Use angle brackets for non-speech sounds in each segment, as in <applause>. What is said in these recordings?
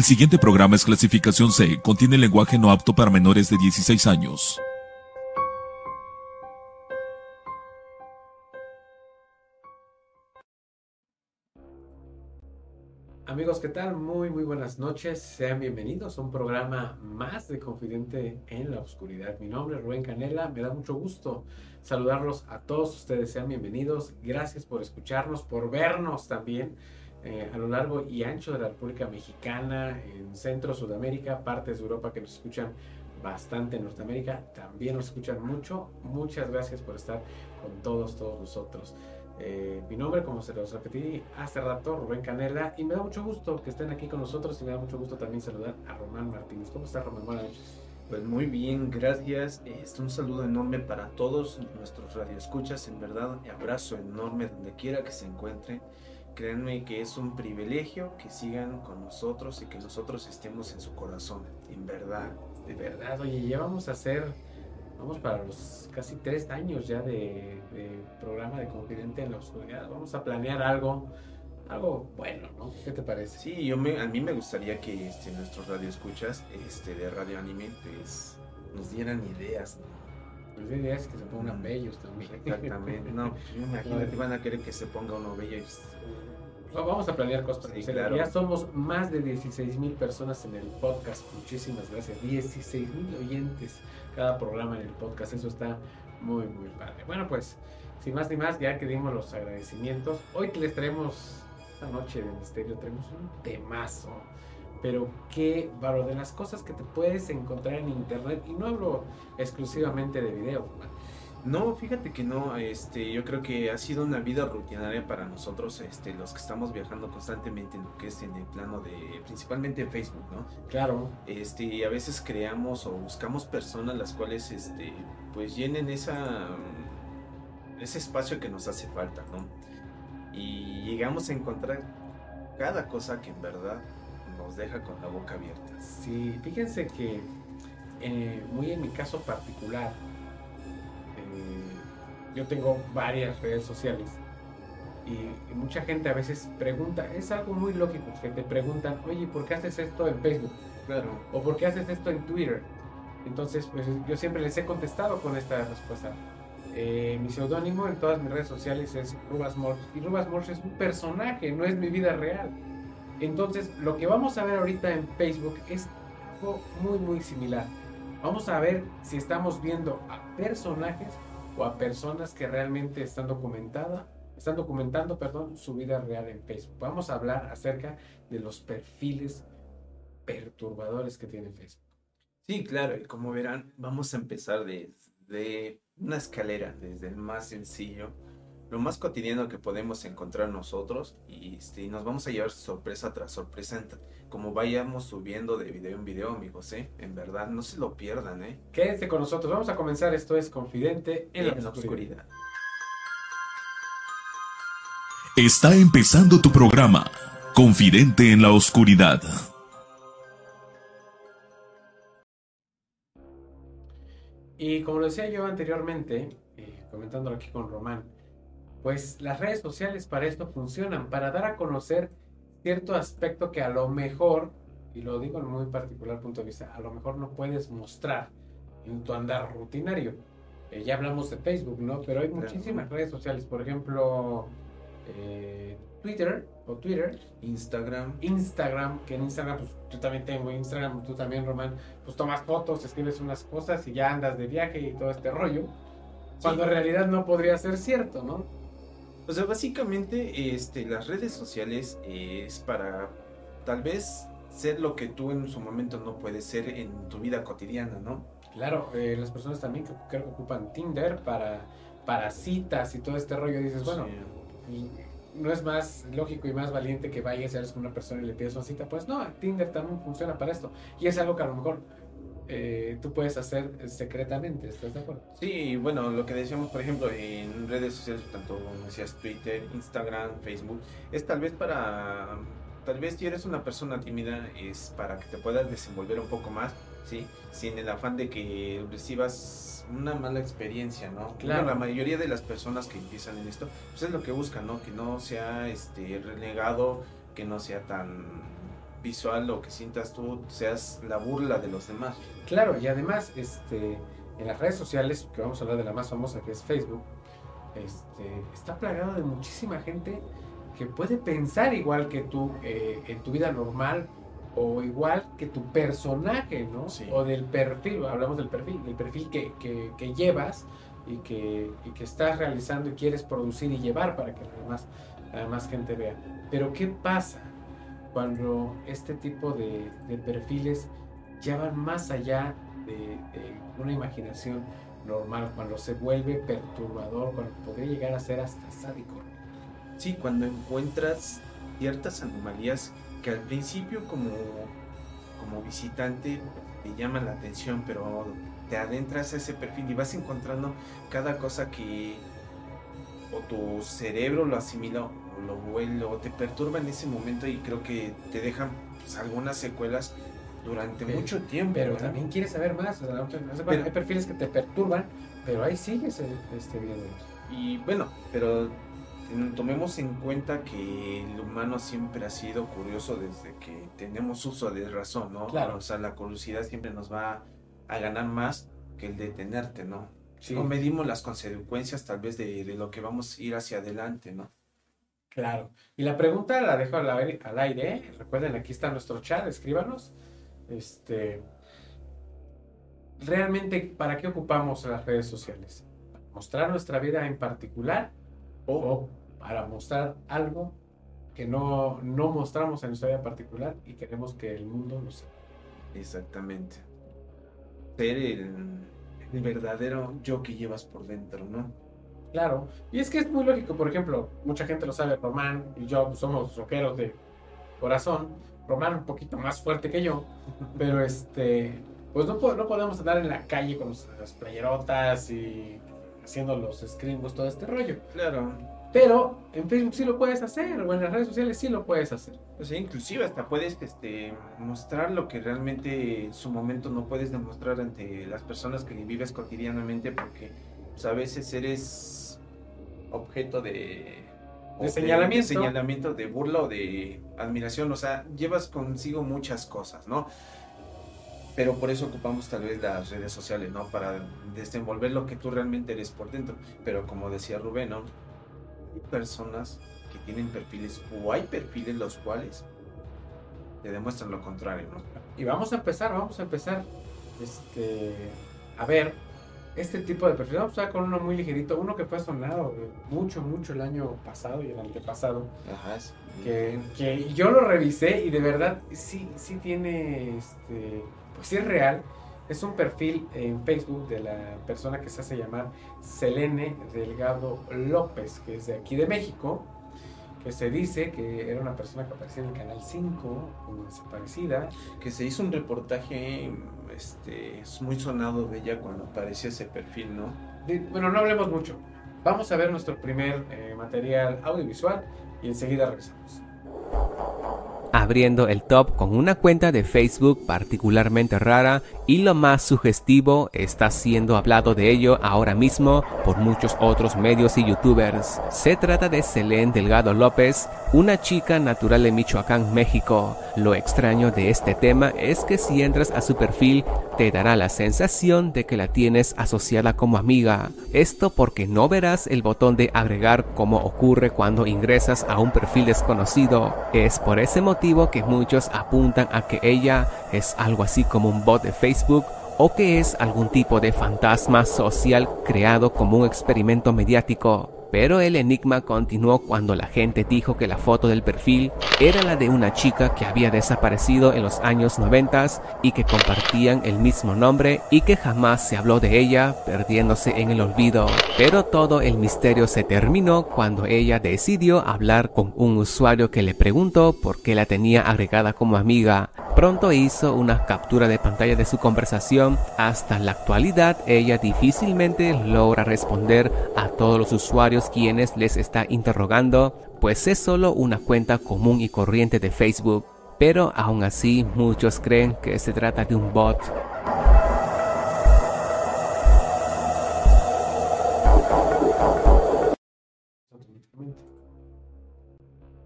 El siguiente programa es clasificación C, contiene lenguaje no apto para menores de 16 años. Amigos, ¿qué tal? Muy, muy buenas noches. Sean bienvenidos a un programa más de Confidente en la Oscuridad. Mi nombre es Rubén Canela. Me da mucho gusto saludarlos a todos ustedes. Sean bienvenidos. Gracias por escucharnos, por vernos también. Eh, a lo largo y ancho de la República Mexicana, en Centro, Sudamérica, partes de Europa que nos escuchan bastante, en Norteamérica también nos escuchan mucho. Muchas gracias por estar con todos, todos nosotros. Eh, mi nombre, como se los repetí hace rato, Rubén Canela, y me da mucho gusto que estén aquí con nosotros y me da mucho gusto también saludar a Román Martínez. ¿Cómo está Román? Buenas. Pues muy bien, gracias. Este, un saludo enorme para todos nuestros radioescuchas, en verdad, abrazo enorme donde quiera que se encuentren. Créanme que es un privilegio que sigan con nosotros y que nosotros estemos en su corazón, en verdad. De verdad, oye, ya vamos a hacer, vamos para los casi tres años ya de, programa de Confidente en la Oscuridad. Vamos a planear algo, algo bueno, ¿no? ¿Qué te parece? Sí, yo me, a mí me gustaría que este, nuestros radioescuchas este, de Radio Anime pues, nos dieran ideas, Pues ideas que se pongan bellos también. Exactamente, no, imagínate, van a querer que se ponga uno bello y Vamos a planear cosas. Ya somos más de 16 mil personas en el podcast. Muchísimas gracias. 16 mil oyentes cada programa en el podcast. Eso está muy, muy padre. Bueno, pues, sin más ni más, ya que dimos los agradecimientos, hoy les traemos, esta noche de misterio, traemos un temazo. Pero qué valor de las cosas que te puedes encontrar en internet. Y no hablo exclusivamente de video. No, fíjate que no, este, yo creo que ha sido una vida rutinaria para nosotros, este, los que estamos viajando constantemente en lo que es en el plano de, principalmente en Facebook, ¿no? Claro. Este, a veces creamos o buscamos personas las cuales, este, pues llenen esa, ese espacio que nos hace falta, ¿no? Y llegamos a encontrar cada cosa que en verdad nos deja con la boca abierta. Sí, fíjense que eh, muy en mi caso particular, yo tengo varias redes sociales y, mucha gente a veces pregunta, es algo muy lógico que te preguntan, oye, ¿por qué haces esto en Facebook? Claro. O ¿por qué haces esto en Twitter? Entonces, pues yo siempre les he contestado con esta respuesta. Eh, mi seudónimo en todas mis redes sociales es Rubas Morse. Y Rubas Morse es un personaje, no es mi vida real. Entonces, lo que vamos a ver ahorita en Facebook es algo muy, muy similar. Vamos a ver si estamos viendo a personajes o a personas que realmente están documentada, están documentando, perdón, su vida real en Facebook. Vamos a hablar acerca de los perfiles perturbadores que tiene Facebook. Sí, claro, y como verán, vamos a empezar desde una escalera, desde el más sencillo, lo más cotidiano que podemos encontrar nosotros y este, nos vamos a llevar sorpresa tras sorpresa como vayamos subiendo de video en video, amigos, ¿eh? En verdad, no se lo pierdan, ¿eh? Quédense con nosotros, vamos a comenzar, esto es Confidente en, la, oscuridad. oscuridad. Está empezando tu programa, Confidente en la Oscuridad. Y como lo decía yo anteriormente, eh, comentándolo aquí con Román, pues las redes sociales para esto funcionan, para dar a conocer cierto aspecto que a lo mejor, y lo digo en muy particular punto de vista, a lo mejor no puedes mostrar en tu andar rutinario. Eh, ya hablamos de Facebook, ¿no? Pero hay muchísimas redes sociales, por ejemplo, eh, Twitter o Twitter. Instagram. Instagram, que en Instagram, pues yo también tengo Instagram, tú también, Román, pues tomas fotos, escribes unas cosas y ya andas de viaje y todo este rollo. Cuando en realidad no podría ser cierto, ¿no? O sea, básicamente este, las redes sociales es para tal vez ser lo que tú en su momento no puedes ser en tu vida cotidiana, ¿no? Claro, eh, las personas también que que ocupan Tinder para, para citas y todo este rollo, dices, bueno, no es más lógico y más valiente que vayas y hables con una persona y le pides una cita, pues no, Tinder también funciona para esto. Y es algo que a lo mejor eh, tú puedes hacer secretamente, ¿estás de acuerdo? Sí, bueno, lo que decíamos, por ejemplo, en redes sociales, tanto como decías Twitter, Instagram, Facebook, es tal vez para, tal vez si eres una persona tímida, es para que te puedas desenvolver un poco más, ¿sí? Sin el afán de que recibas una mala experiencia, ¿no? Claro. la mayoría de las personas que empiezan en esto, pues es lo que buscan, ¿no? Que no sea este renegado, que no sea tan visual o que sientas tú seas la burla de los demás. Claro, y además, este, en las redes sociales, que vamos a hablar de la más famosa que es Facebook, este, está plagado de muchísima gente que puede pensar igual que tú eh, en tu vida normal o igual que tu personaje, ¿no? Sí. O del perfil, hablamos del perfil, del perfil que, que- que llevas y que, y que estás realizando y quieres producir y llevar para que la la demás gente vea. Pero ¿qué pasa cuando este tipo de, de perfiles ya van más allá de, una imaginación normal, cuando se vuelve perturbador, cuando podría llegar a ser hasta sádico? Sí, cuando encuentras ciertas anomalías que al principio como, como visitante te llaman la atención, pero te adentras a ese perfil y vas encontrando cada cosa que o tu cerebro lo asimila o lo vuelve o te perturba en ese momento y creo que te dejan pues, algunas secuelas durante Pero- mucho tiempo. Pero ¿no? también quieres saber más. o sea, Pero- hay perfiles que te perturban, pero ahí sigues el- este viendo. Y bueno, pero tomemos en cuenta que el humano siempre ha sido curioso desde que tenemos uso de razón, ¿no? Claro. O sea, la curiosidad siempre nos va a ganar más que el detenerte, ¿no? Sí, No medimos las consecuencias tal vez de, de lo que vamos a ir hacia adelante, ¿no? Claro. Y la pregunta la dejo al aire. al aire, ¿eh? Recuerden, aquí está nuestro chat, escríbanos. Este, realmente, ¿para qué ocupamos las redes sociales? ¿Para mostrar nuestra vida en particular o para mostrar algo que no, no mostramos en nuestra vida particular y queremos que el mundo lo sepa? Exactamente. Ser el, el verdadero yo que llevas por dentro, ¿no? Claro, y es que es muy lógico, por ejemplo, mucha gente lo sabe, Román y yo somos rockeros de corazón, Román un poquito más fuerte que yo, pero este, pues no, no podemos andar en la calle con las playerotas y haciendo los screens, todo este rollo. Claro. Pero en Facebook sí lo puedes hacer, o en las redes sociales sí lo puedes hacer. O sea, inclusive hasta puedes este, mostrar lo que realmente en su momento no puedes demostrar ante las personas que vives cotidianamente porque pues, a veces eres objeto de... o señalamiento. De señalamiento, de burla o de admiración. O sea, llevas consigo muchas cosas, ¿no? Pero por eso ocupamos tal vez las redes sociales, ¿no? Para desenvolver lo que tú realmente eres por dentro. Pero como decía Rubén, ¿no? Hay personas que tienen perfiles o hay perfiles los cuales te demuestran lo contrario, ¿no? Y vamos a empezar, vamos a empezar este, a ver este tipo de perfil. Vamos a con uno muy ligerito, uno que fue sonado mucho, mucho el año pasado y el antepasado. Ajá. que, que yo lo revisé y de verdad sí, sí tiene, este, pues sí es real. Es un perfil en Facebook de la persona que se hace llamar Selene Delgado López, que es de aquí de México, que se dice que era una persona que aparecía en el Canal 5 como desaparecida. Que se hizo un reportaje este, es muy sonado de ella cuando apareció ese perfil, ¿no? De- bueno, no hablemos mucho. Vamos a ver nuestro primer eh, material audiovisual y enseguida regresamos. Abriendo el top con una cuenta de Facebook particularmente rara y lo más sugestivo está siendo hablado de ello ahora mismo por muchos otros medios y youtubers. Se trata de Selene Delgado López, una chica natural de Michoacán, México. Lo extraño de este tema es que si entras a su perfil te dará la sensación de que la tienes asociada como amiga. Esto porque no verás el botón de agregar como ocurre cuando ingresas a un perfil desconocido. Es por ese motivo que muchos apuntan a que ella es algo así como un bot de Facebook o que es algún tipo de fantasma social creado como un experimento mediático. Pero el enigma continuó cuando la gente dijo que la foto del perfil era la de una chica que había desaparecido en los años 90 y que compartían el mismo nombre y que jamás se habló de ella, perdiéndose en el olvido. Pero todo el misterio se terminó cuando ella decidió hablar con un usuario que le preguntó por qué la tenía agregada como amiga. Pronto hizo una captura de pantalla de su conversación. Hasta la actualidad ella difícilmente logra responder a todos los usuarios quienes les está interrogando, pues es solo una cuenta común y corriente de Facebook. Pero aún así muchos creen que se trata de un bot.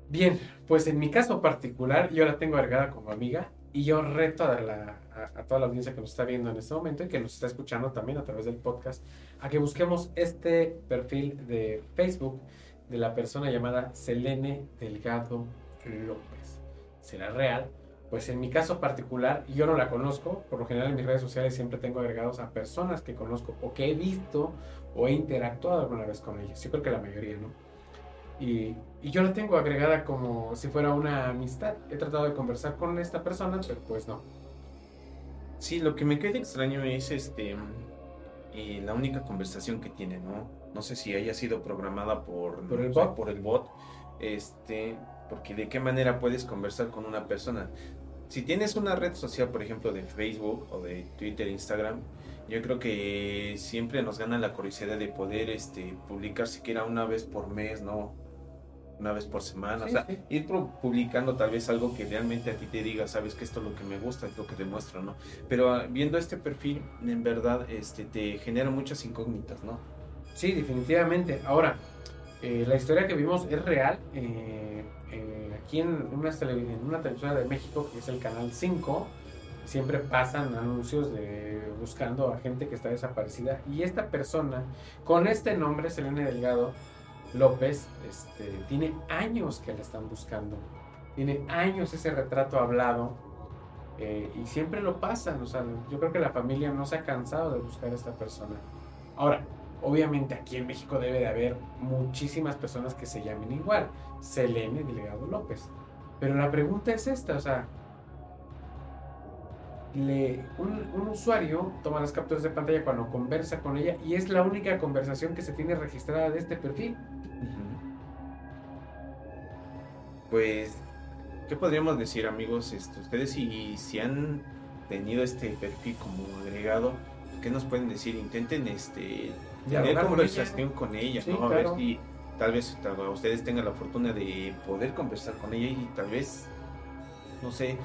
Bien, Pues en mi caso particular, yo la tengo agregada como amiga y yo reto a, la, a, toda la audiencia que nos está viendo en este momento y que nos está escuchando también a través del podcast, a que busquemos este perfil de Facebook de la persona llamada Selene Delgado López. ¿Será real? Pues en mi caso particular, yo no la conozco. Por lo general en mis redes sociales siempre tengo agregados a personas que conozco o que he visto o he interactuado alguna vez con ellas. Yo creo que la mayoría, ¿no? Y, y, yo la tengo agregada como si fuera una amistad. He tratado de conversar con esta persona, pero pues no. Sí, lo que me queda extraño es este eh, la única conversación que tiene, ¿no? No sé si haya sido programada por, ¿Por el bot. Por el bot. Este, porque de qué manera puedes conversar con una persona. Si tienes una red social, por ejemplo, de Facebook o de Twitter, Instagram, yo creo que siempre nos gana la curiosidad de poder este, publicar siquiera una vez por mes, ¿no? Una vez por semana, o sea, ir publicando tal vez algo que realmente a ti te diga, sabes que esto es lo que me gusta, es lo que te muestro, ¿no? Pero ah, viendo este perfil, en verdad, este, te genera muchas incógnitas, ¿no? Sí, definitivamente. Ahora, eh, la historia que vimos es real. Eh, eh, aquí en una, en una televisora de México, que es el Canal 5, siempre pasan anuncios de buscando a gente que está desaparecida. Y esta persona, con este nombre, Selene Delgado López, este, tiene años que la están buscando. Tiene años ese retrato hablado. Eh, y siempre lo pasan. O sea, yo creo que la familia no se ha cansado de buscar a esta persona. Ahora, obviamente aquí en México debe de haber muchísimas personas que se llamen igual. Selene Delgado López. Pero la pregunta es esta, o sea, un, usuario toma las capturas de pantalla cuando conversa con ella y es la única conversación que se tiene registrada de este perfil. Pues, ¿qué podríamos decir amigos? Este, ustedes si, si han tenido este perfil como agregado, ¿qué nos pueden decir? Intenten este, tener conversación con ella, ¿no? A ver si tal vez ustedes tengan la fortuna de poder conversar con ella y tal vez, no sé,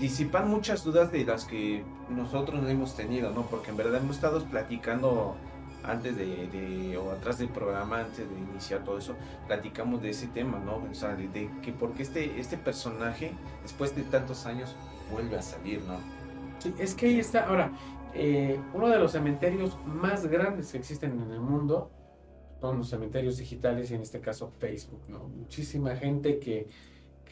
disipar muchas dudas de las que nosotros hemos tenido, ¿no? Porque en verdad hemos estado platicando antes de, o atrás del programa, antes de iniciar todo eso, platicamos de ese tema, ¿no? O sea, de, que porque este, este personaje, después de tantos años, vuelve a salir, ¿no? Sí, es que ahí está, ahora, eh, uno de los cementerios más grandes que existen en el mundo son los cementerios digitales y en este caso Facebook, ¿no? Muchísima gente que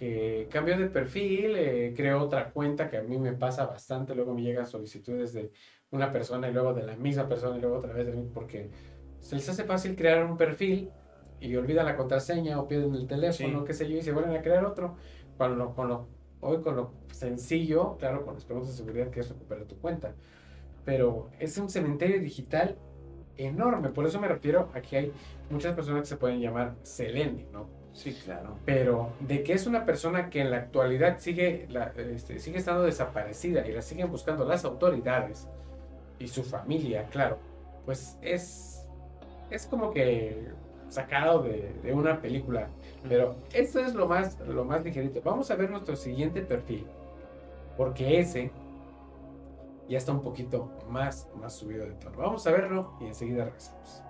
que cambió de perfil, eh, creó otra cuenta que a mí me pasa bastante, luego me llegan solicitudes de una persona y luego de la misma persona y luego otra vez de mí, porque se les hace fácil crear un perfil y olvidan la contraseña o pierden el teléfono, qué sé yo, y se vuelven a crear otro. Con lo, con lo, hoy con lo sencillo, claro, con las preguntas de seguridad que es recuperar tu cuenta. Pero es un cementerio digital enorme, por eso me refiero a que hay muchas personas que se pueden llamar Selene, ¿no? Sí, claro. Pero de que es una persona que en la actualidad sigue, este, sigue estando desaparecida y la siguen buscando las autoridades y su familia, claro, pues es, es como que sacado de, una película. Pero eso es lo más, lo más ligerito. Vamos a ver nuestro siguiente perfil. Porque ese ya está un poquito más, más subido de tono. Vamos a verlo y enseguida regresamos.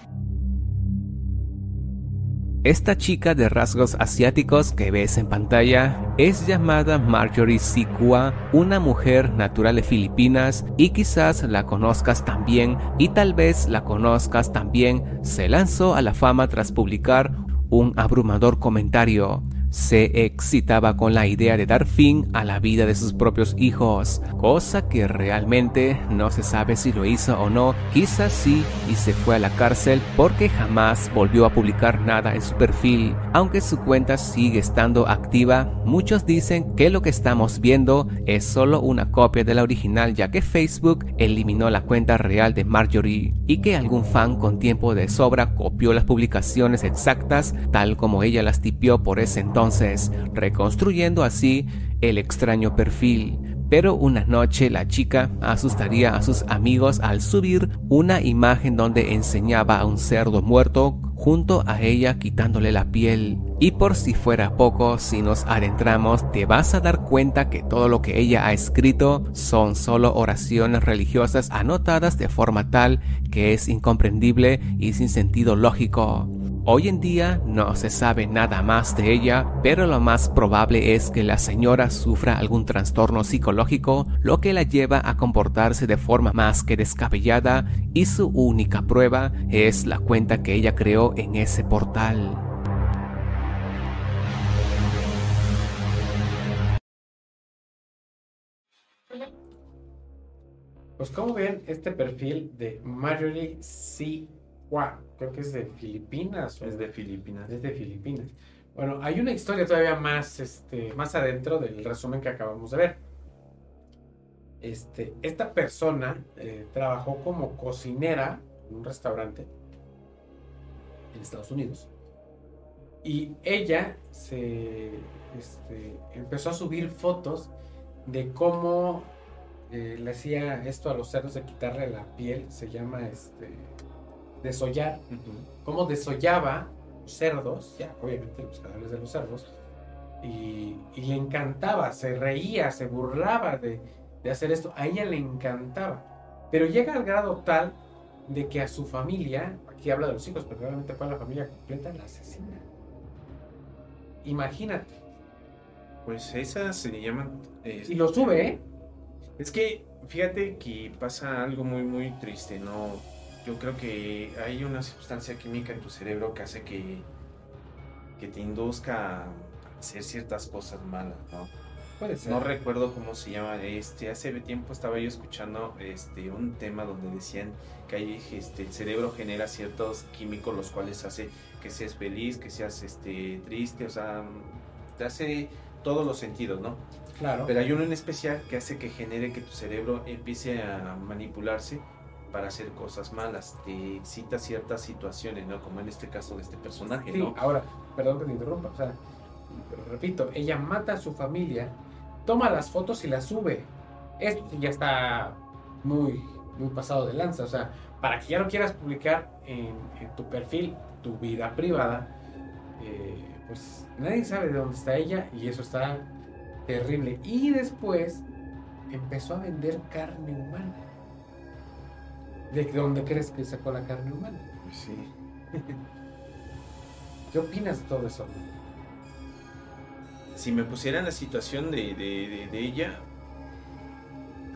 Esta chica de rasgos asiáticos que ves en pantalla es llamada Marjorie Sikua, una mujer natural de Filipinas y quizás la conozcas también y tal vez la conozcas también. Se lanzó a la fama tras publicar un abrumador comentario se excitaba con la idea de dar fin a la vida de sus propios hijos, cosa que realmente no se sabe si lo hizo o no, quizás sí y se fue a la cárcel porque jamás volvió a publicar nada en su perfil. Aunque su cuenta sigue estando activa, muchos dicen que lo que estamos viendo es solo una copia de la original ya que Facebook eliminó la cuenta real de Marjorie y que algún fan con tiempo de sobra copió las publicaciones exactas tal como ella las tipió por ese entonces entonces, reconstruyendo así el extraño perfil. Pero una noche la chica asustaría a sus amigos al subir una imagen donde enseñaba a un cerdo muerto junto a ella quitándole la piel. Y por si fuera poco, si nos adentramos, te vas a dar cuenta que todo lo que ella ha escrito son solo oraciones religiosas anotadas de forma tal que es incomprendible y sin sentido lógico. Hoy en día no se sabe nada más de ella, pero lo más probable es que la señora sufra algún trastorno psicológico, lo que la lleva a comportarse de forma más que descabellada y su única prueba es la cuenta que ella creó en ese portal. Pues como ven, este perfil de Marjorie C. Hua, creo que es de Filipinas. o- Es de Filipinas. Es de Filipinas. Bueno, hay una historia todavía más, este, más adentro del resumen que acabamos de ver. Este, esta persona eh, trabajó como cocinera en un restaurante en Estados Unidos. Y ella se este, empezó a subir fotos de cómo eh, le hacía esto a los cerdos de quitarle la piel, se llama este, desollar cómo desollaba los cerdos, ya, obviamente los cadáveres de los cerdos, y, y le encantaba, se reía, se burlaba de, de hacer esto, a ella le encantaba, pero llega al grado tal de que a su familia, aquí habla de los hijos, pero realmente fue a la familia completa, la asesina. Imagínate, Pues esas se llaman. eh, y lo sube, ¿eh? Es que fíjate que pasa algo muy muy triste, ¿no? Yo creo que hay una sustancia química en tu cerebro que hace que, que te induzca a hacer ciertas cosas malas, ¿no? Puede ser. No recuerdo cómo se llama. Este, hace tiempo estaba yo escuchando este, un tema donde decían que hay, este, el cerebro genera ciertos químicos los cuales hace que seas feliz, que seas este, triste, o sea, te hace todos los sentidos, ¿no? claro. Pero hay uno en especial que hace que genere que tu cerebro empiece a manipularse para hacer cosas malas. Te excita ciertas situaciones, ¿no? Como en este caso de este personaje, Sí, ¿no? ahora, perdón que te interrumpa, o sea, repito, ella mata a su familia, toma las fotos y las sube. Esto ya está muy, muy pasado de lanza, o sea, para que ya lo quieras publicar en, en tu perfil, tu vida privada, eh, pues nadie sabe de dónde está ella y eso está terrible. Y después empezó a vender carne humana. ¿De dónde crees que sacó la carne humana? Pues sí. <laughs> ¿Qué opinas de todo eso? Si me pusiera en la situación de, de, de- de ella,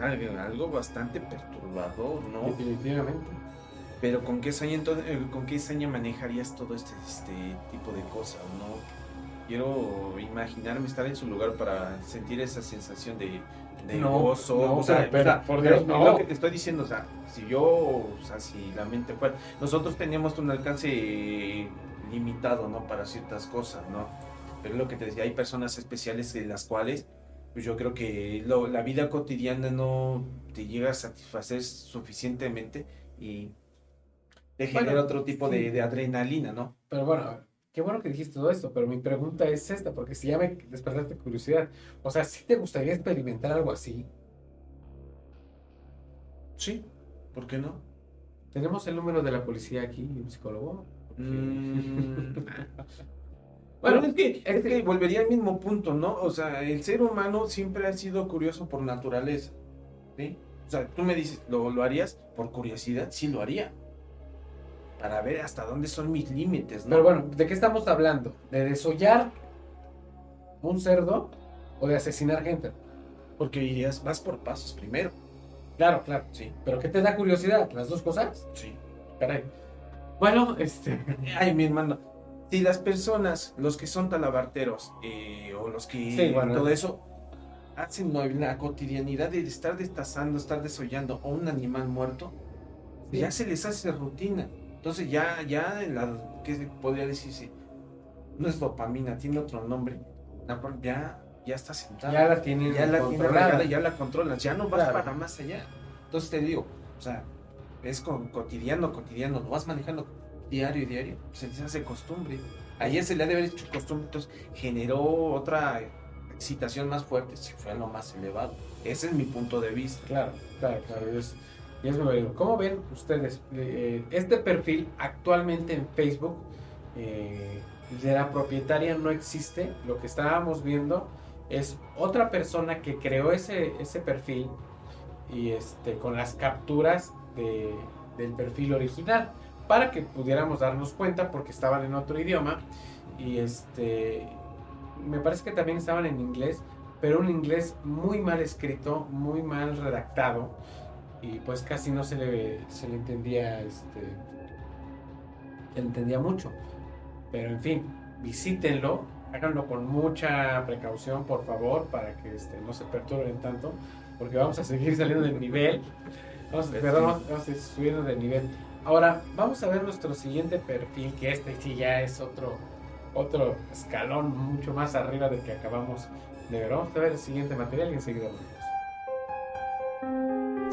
algo, algo bastante perturbador, ¿no? Definitivamente. Pero ¿con qué saña, entonces, eh, ¿con qué saña manejarías todo este, este tipo de cosas, no? Quiero imaginarme estar en su lugar para sentir esa sensación de, de No, gozo. no, o sea, pero- por Dios, no. lo que te estoy diciendo, o sea, si yo, o sea, si la mente fuera... Nosotros teníamos un alcance limitado, ¿no? Para ciertas cosas, ¿no? Pero es lo que te decía, hay personas especiales de las cuales pues yo creo que lo- la vida cotidiana no te llega a satisfacer suficientemente y te Bueno, genera otro tipo de, de adrenalina, ¿no? Pero bueno, qué bueno que dijiste todo esto, pero mi pregunta es esta, porque si ya me despertaste curiosidad, o sea, ¿sí te gustaría experimentar algo así? Sí, ¿por qué no? Tenemos el número de la policía aquí, un psicólogo. Mm. <laughs> Bueno, es que, es que- volvería al mismo punto, ¿no? O sea, el ser humano siempre ha sido curioso por naturaleza, ¿sí? O sea, tú me dices, ¿lo, lo harías por curiosidad? Sí, lo haría. Para ver hasta dónde son mis límites, ¿no? Pero bueno, ¿de qué estamos hablando? ¿De desollar un cerdo o de asesinar gente? Porque irías, vas por pasos primero. Claro, claro. Sí, ¿Pero qué te da curiosidad? ¿Las dos cosas? sí. Caray. Bueno, este... <laughs> Ay, mi hermano. Si las personas, los que son talabarteros eh, o los que Sí, bueno. todo eso, hacen la- cotidianidad de estar destazando, estar desollando a un animal muerto, Sí. ya se les hace rutina. Entonces ya, ya, la, ¿qué podría decirse? No es dopamina, tiene otro nombre. Ya, ya está sentada. Ya la tienen ya la controlada. regada, ya la controlas, ya no vas Claro. para más allá. Entonces te digo, o sea, es con, cotidiano, cotidiano, lo vas manejando diario, diario, se les hace costumbre. Ayer se le ha de haber hecho costumbre, entonces generó otra excitación más fuerte, se fue a lo más elevado. Ese es mi punto de vista. Claro, claro, claro. y es, y es. ¿Cómo ven ustedes? Eh, este perfil actualmente en Facebook eh, de la propietaria no existe. Lo que estábamos viendo es otra persona que creó ese, ese perfil y este, con las capturas de- del perfil original. para que pudiéramos darnos cuenta porque estaban en otro idioma y este me parece que también estaban en inglés, pero un inglés muy mal escrito, muy mal redactado y pues casi no se le, se le entendía este entendía mucho. Pero en fin, visítenlo, háganlo con mucha precaución, por favor, para que este, no se perturben tanto, porque vamos a seguir <laughs> saliendo del nivel. Vamos, perdón, vamos, vamos a ir subiendo de nivel. Ahora, vamos a ver nuestro siguiente perfil, que este sí ya es otro, otro escalón mucho más arriba del que acabamos de ver. Vamos a ver el siguiente material y enseguida.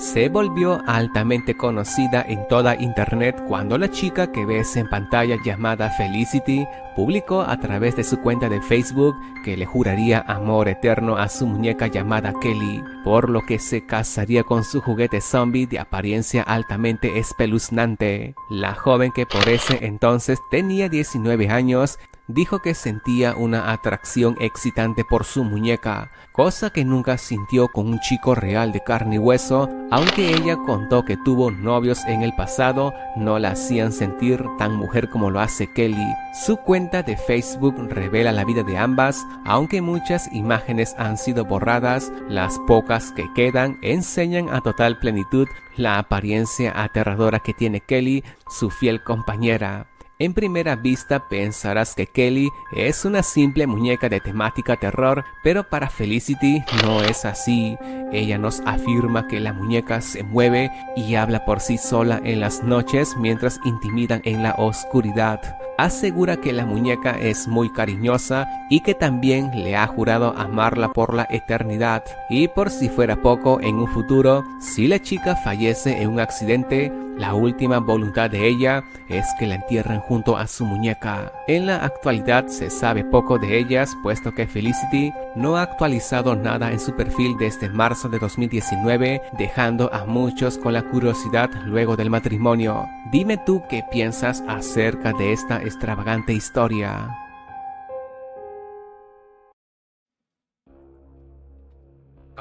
Se volvió altamente conocida en toda Internet cuando la chica que ves en pantalla llamada Felicity publicó a través de su cuenta de Facebook que le juraría amor eterno a su muñeca llamada Kelly, por lo que se casaría con su juguete zombie de apariencia altamente espeluznante. La joven que por ese entonces tenía 19 años dijo que sentía una atracción excitante por su muñeca, cosa que nunca sintió con un chico real de carne y hueso, aunque ella contó que tuvo novios en el pasado, no la hacían sentir tan mujer como lo hace Kelly. Su cuenta de Facebook revela la vida de ambas, aunque muchas imágenes han sido borradas, las pocas que quedan enseñan a total plenitud la apariencia aterradora que tiene Kelly, su fiel compañera. En primera vista pensarás que Kelly es una simple muñeca de temática terror, pero para Felicity no es así. Ella nos afirma que la muñeca se mueve y habla por sí sola en las noches mientras intimidan en la oscuridad. Asegura que la muñeca es muy cariñosa y que también le ha jurado amarla por la eternidad. Y por si fuera poco, en un futuro, si la chica fallece en un accidente, la última voluntad de ella es que la entierren junto a su muñeca. En la actualidad se sabe poco de ellas, puesto que Felicity no ha actualizado nada en su perfil desde marzo de 2019, dejando a muchos con la curiosidad luego del matrimonio. Dime tú qué piensas acerca de esta extravagante historia.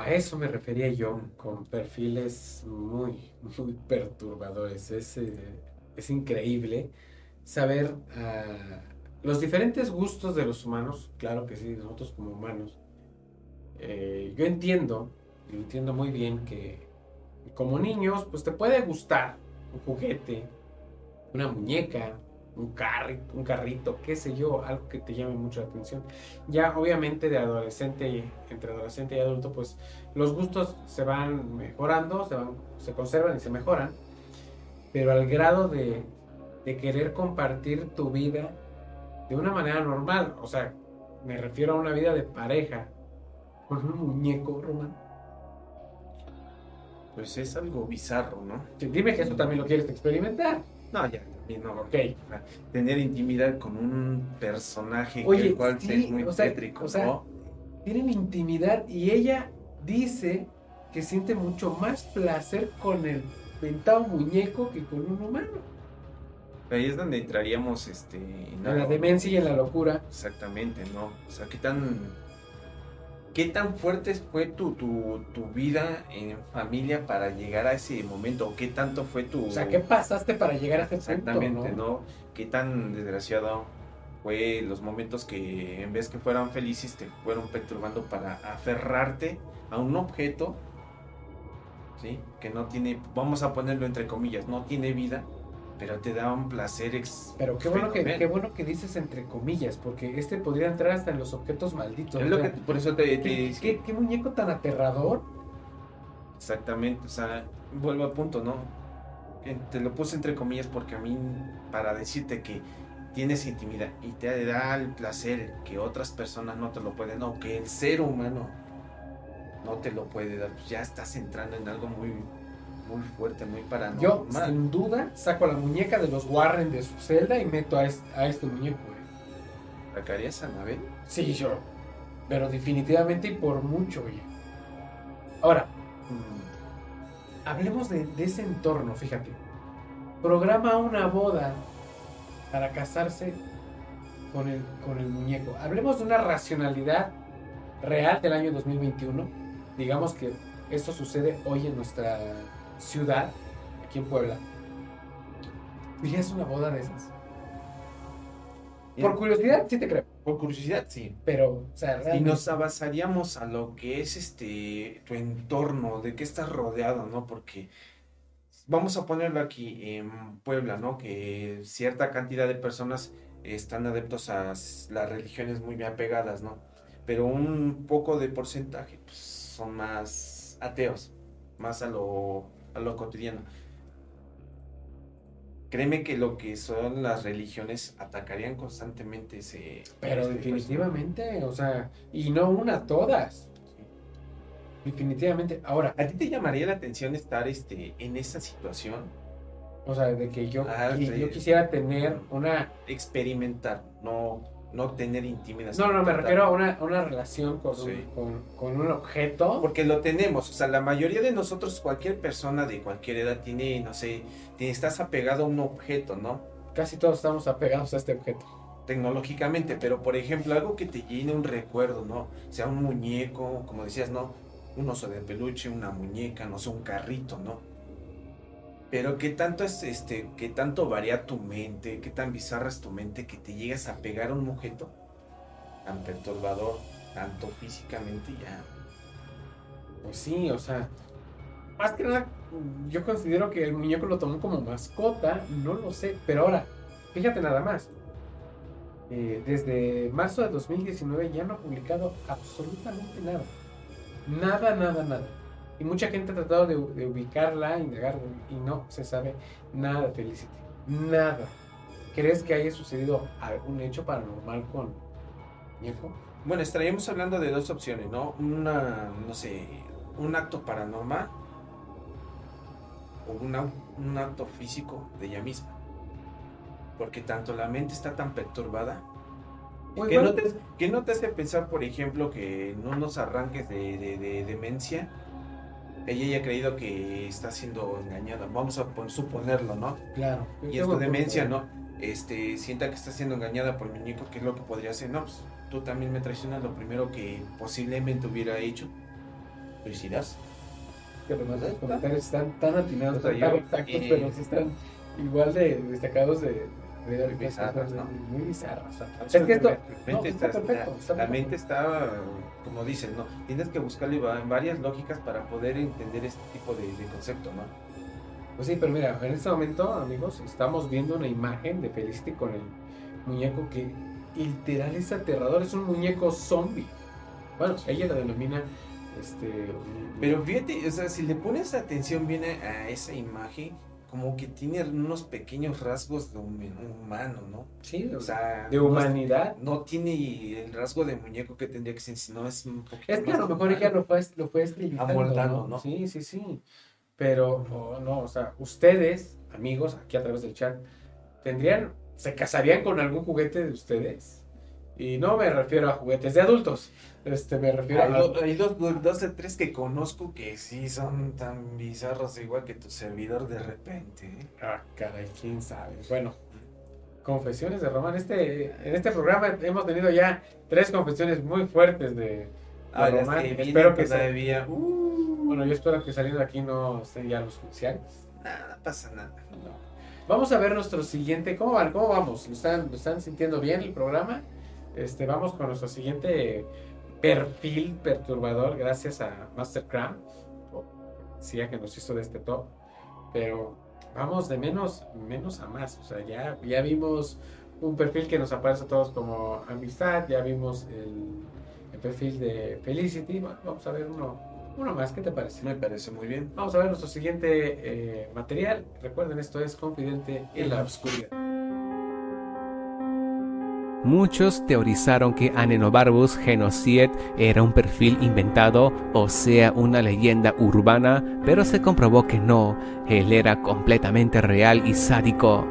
A eso me refería yo, con perfiles muy, muy perturbadores. Es, eh, es increíble saber ah, los diferentes gustos de los humanos, claro que sí, nosotros como humanos. Eh, yo entiendo, y entiendo muy bien que como niños, pues te puede gustar un juguete, una muñeca, un carrito, un carrito, qué sé yo, algo que te llame mucho la atención. Ya obviamente de adolescente, entre adolescente y adulto, pues los gustos se van mejorando, se, van, se conservan y se mejoran, pero al grado de, de querer compartir tu vida de una manera normal, o sea, me refiero a una vida de pareja con un muñeco, Román. Pues es algo bizarro, ¿no? Dime que eso también lo quieres experimentar. No, ya, no. Ok. Tener intimidad con un personaje Oye, el cual sí, es muy o sea, tétrico, o sea, ¿no? tienen intimidad y ella dice que siente mucho más placer con el ventado muñeco que con un humano. Ahí es donde entraríamos este, en En la demencia y en la locura. Exactamente, ¿no? O sea, ¿qué tan, qué tan fuerte fue tu, tu, tu vida en familia para llegar a ese momento? ¿O qué tanto fue tu... O sea, ¿qué pasaste para llegar a ese punto? Exactamente, no? ¿no? Qué tan desgraciado fue los momentos que en vez que fueran felices te fueron perturbando para aferrarte a un objeto, ¿sí? Que no tiene, vamos a ponerlo entre comillas, no tiene vida, pero te da un placer ex Pero qué bueno, que, qué bueno que dices entre comillas, porque este podría entrar hasta en los objetos malditos. Es lo que, por eso te, te- ¿qué, qué- qué muñeco tan aterrador? Exactamente, o sea, vuelvo al punto, ¿no? Que Te lo puse entre comillas porque a mí, para decirte que tienes intimidad y te da el placer que otras personas no te lo pueden, o que el ser humano no te lo puede dar, pues ya estás entrando en algo muy, muy fuerte, muy Yo, paranormal. sin duda, saco la muñeca de los Warren de su celda y meto a este, a este muñeco. güey. ¿Sacarías a Anabel? Sí, yo. Pero definitivamente y por mucho, oye. Ahora, mm, hablemos de, de ese entorno, fíjate. Programa una boda para casarse con el, con el muñeco. Hablemos de una racionalidad real del año 2021. Digamos que esto sucede hoy en nuestra ciudad, aquí en Puebla. ¿Irías a una boda de esas? Por curiosidad, sí te creo. Por curiosidad, sí. Pero, o sea, Y realmente- nos abasaríamos a lo que es este tu entorno, de qué estás rodeado, ¿no? Porque vamos a ponerlo aquí en Puebla, ¿no? Que cierta cantidad de personas están adeptos a las religiones muy bien apegadas, ¿no? Pero un poco de porcentaje pues, son más ateos, más a lo, a lo cotidiano. Créeme que lo que son las religiones atacarían constantemente ese... Pero ese definitivamente, o sea, y no una, todas. Definitivamente. Ahora, ¿A ti te llamaría la atención estar este, en esa situación? o sea, de que yo, Ah, que sí. yo quisiera tener una... Experimentar, no, no tener intimidad. No, no, me refiero a una, una relación con, un- con, con un objeto. Porque lo tenemos, o sea, la mayoría de nosotros, cualquier persona de cualquier edad tiene, no sé, estás apegado a un objeto, ¿no? Casi todos estamos apegados a este objeto. Tecnológicamente, pero por ejemplo, algo que te llene un recuerdo, ¿no? Sea un muñeco, como decías, ¿no? Un oso de peluche, una muñeca, no sé, un carrito, ¿no? Pero qué tanto es este, qué tanto varía tu mente, qué tan bizarra es tu mente que te llegas a pegar a un objeto tan perturbador, tanto físicamente ya. Pues sí, o sea, más que nada, yo considero que el muñeco lo tomó como mascota, no lo sé, pero ahora, fíjate nada más. Eh, desde marzo de 2019 ya no ha publicado absolutamente nada. Nada, nada, nada. Y mucha gente ha tratado de, de ubicarla, indagar, y no se sabe nada de Felicity. Nada. ¿Crees que haya sucedido algún hecho paranormal con muñeco? Bueno, estaríamos hablando de dos opciones, ¿no? Una, no sé, un acto paranormal o un, au- un acto físico de ella misma. Porque tanto la mente está tan perturbada Pues que, bueno, no te, que no te hace pensar, por ejemplo, que en unos arranques de, de- de demencia ella haya creído que está siendo engañada. Vamos a pon- suponerlo, ¿no? Claro. Y es tu demencia, ¿no? Este, sienta que está siendo engañada por el muñeco, ¿qué es lo que podría hacer? No, pues tú también me traicionas, lo primero que posiblemente hubiera hecho, suicidarse. Que además Ahí los comentarios están tan atinados, O sea, tan yo- exactos, eh, pero sí están igual de destacados de, de Muy bizarras, ¿no? Muy bizarras. es que esto, La mente, no, está, está perfecto, la- está la mente está, como dices, ¿no? Tienes que buscarle va- varias lógicas para poder entender este tipo de, de concepto, ¿no? Pues sí, pero mira, en este momento, amigos, estamos viendo una imagen de Felicity con el muñeco que literal es aterrador, es un muñeco zombie. Bueno, ella lo denomina este Pero fíjate, o sea, si le pones atención bien a, a esa imagen, como que tiene unos pequeños rasgos de hum- humano, ¿no? sí, O sea, de humanidad. no tiene el rasgo de muñeco que tendría que ser, sino es un poquito Es que a lo mejor humano. ella lo fue, lo fue Amoldando, ¿no? Sí, sí, sí. Pero, oh, no, o sea, ustedes, amigos, aquí a través del chat, ¿tendrían, se casarían con algún juguete de ustedes? Y no me refiero a juguetes de adultos, este, me refiero Hay, a... do- hay dos, dos, de tres que conozco que sí son tan bizarros igual que tu servidor de repente. ¿eh? Ah, caray, quién sabe. Bueno, confesiones de Román. Este, en este programa hemos tenido ya tres confesiones muy fuertes de, Ah, las Román, que espero que se- todavía. Uh, Bueno, yo espero que saliendo de aquí no estén ya los judiciales. nada, pasa nada. No. Vamos a ver nuestro siguiente. ¿Cómo van? ¿Cómo vamos? ¿Lo están, lo están sintiendo bien el programa? Este, vamos con nuestro siguiente perfil perturbador, gracias a Mastercram. Decía que nos hizo de este top. Pero vamos de menos, menos a más. O sea, ya, ya vimos un perfil que nos aparece a todos como amistad. Ya vimos el, el perfil de Felicity. Bueno, vamos a ver uno, uno más. ¿Qué te parece? Me parece muy bien. Vamos a ver nuestro siguiente eh, material. Recuerden, esto es Confidente en la Oscuridad. Muchos teorizaron que Anenobarbus Genocide era un perfil inventado, o sea, una leyenda urbana, pero se comprobó que no, él era completamente real y sádico.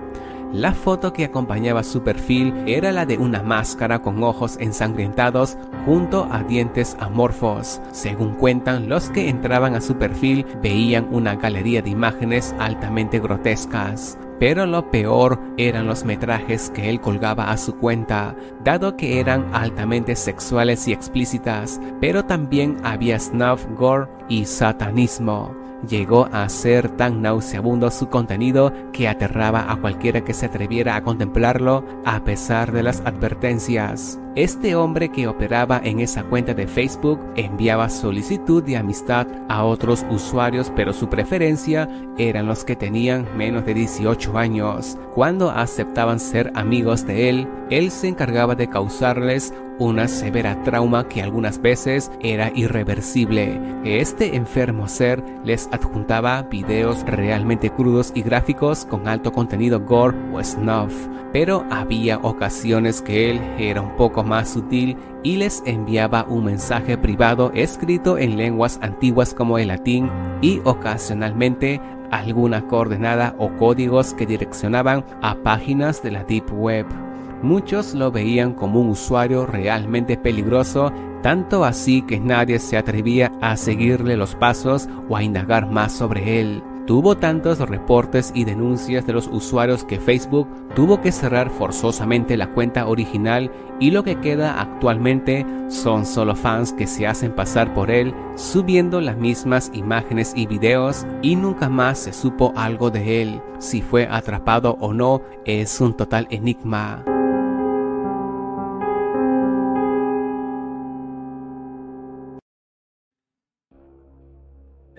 La foto que acompañaba su perfil era la de una máscara con ojos ensangrentados junto a dientes amorfos. Según cuentan, los que entraban a su perfil veían una galería de imágenes altamente grotescas. Pero lo peor eran los metrajes que él colgaba a su cuenta, dado que eran altamente sexuales y explícitas, pero también había snuff, gore y satanismo. Llegó a ser tan nauseabundo su contenido que aterraba a cualquiera que se atreviera a contemplarlo a pesar de las advertencias. Este hombre que operaba en esa cuenta de Facebook enviaba solicitud de amistad a otros usuarios, pero su preferencia eran los que tenían menos de 18 años. Cuando aceptaban ser amigos de él, él se encargaba de causarles una severa trauma que algunas veces era irreversible. Este enfermo ser les adjuntaba videos realmente crudos y gráficos con alto contenido gore o snuff, pero había ocasiones que él era un poco más sutil y les enviaba un mensaje privado escrito en lenguas antiguas como el latín y ocasionalmente alguna coordenada o códigos que direccionaban a páginas de la Deep Web. Muchos lo veían como un usuario realmente peligroso, tanto así que nadie se atrevía a seguirle los pasos o a indagar más sobre él. Tuvo tantos reportes y denuncias de los usuarios que Facebook tuvo que cerrar forzosamente la cuenta original y lo que queda actualmente son solo fans que se hacen pasar por él subiendo las mismas imágenes y videos y nunca más se supo algo de él. Si fue atrapado o no es un total enigma.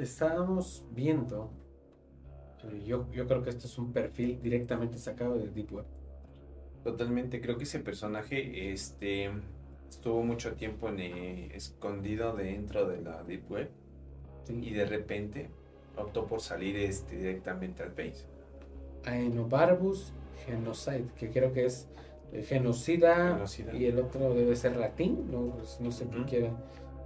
Estábamos viendo, eh, yo, yo creo que este es un perfil directamente sacado de Deep Web. Totalmente, creo que ese personaje este, estuvo mucho tiempo en, eh, escondido dentro de la Deep Web y de repente optó por salir este, directamente al Face. Aenobarbus Genocide, que creo que es eh, genocida, Genocida. y el otro debe ser latín, no, pues, no sé qué, Ujú. quiera-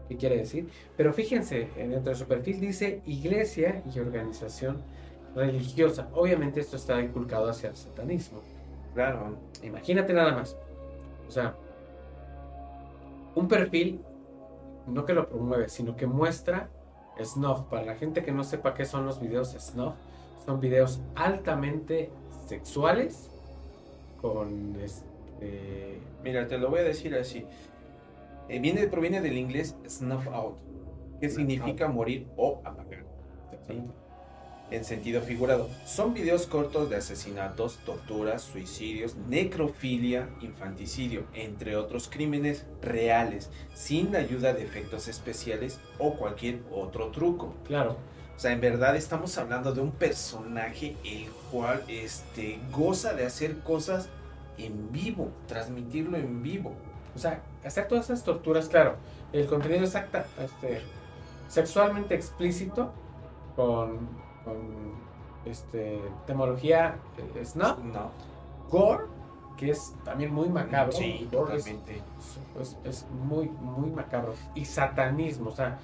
qué quiere decir. Pero fíjense, dentro de su perfil dice iglesia y organización religiosa. Obviamente esto está inculcado hacia el satanismo. Claro, Imagínate nada más. O sea, un perfil no que lo promueve, sino que muestra snuff. Para la gente que no sepa qué son los videos snuff, son videos altamente sexuales con este mira, te lo voy a decir así. Eh, viene, proviene del inglés snuff out, que significa morir o apagar. ¿sí? En sentido figurado. Son videos cortos de asesinatos, torturas, suicidios, necrofilia, infanticidio, entre otros crímenes reales, sin la ayuda de efectos especiales o cualquier otro truco. Claro, O sea, en verdad estamos hablando de un personaje el cual este, goza de hacer cosas en vivo, transmitirlo en vivo. O sea, hacer todas esas torturas, claro, el contenido es acta- este, sexualmente explícito con, con este, temología eh, snuff, No, gore, que es también muy macabro. Sí, es- totalmente. es, es muy, muy macabro. Y satanismo, o sea,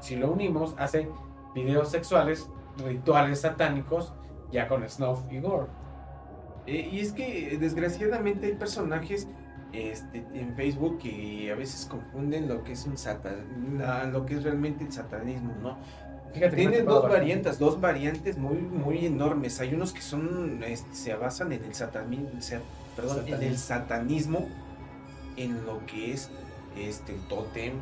si lo unimos, hace videos sexuales, rituales satánicos, ya con snuff y gore. Eh, y es que desgraciadamente hay personajes este, en Facebook que a veces confunden lo que es un satan, la- lo que es realmente el satanismo, ¿no? Fíjate, Tienen dos variantes, dos variantes muy, muy enormes. Hay unos que son, este, se basan en el satanismo, perdón, en el satanismo, en lo que es este el tótem,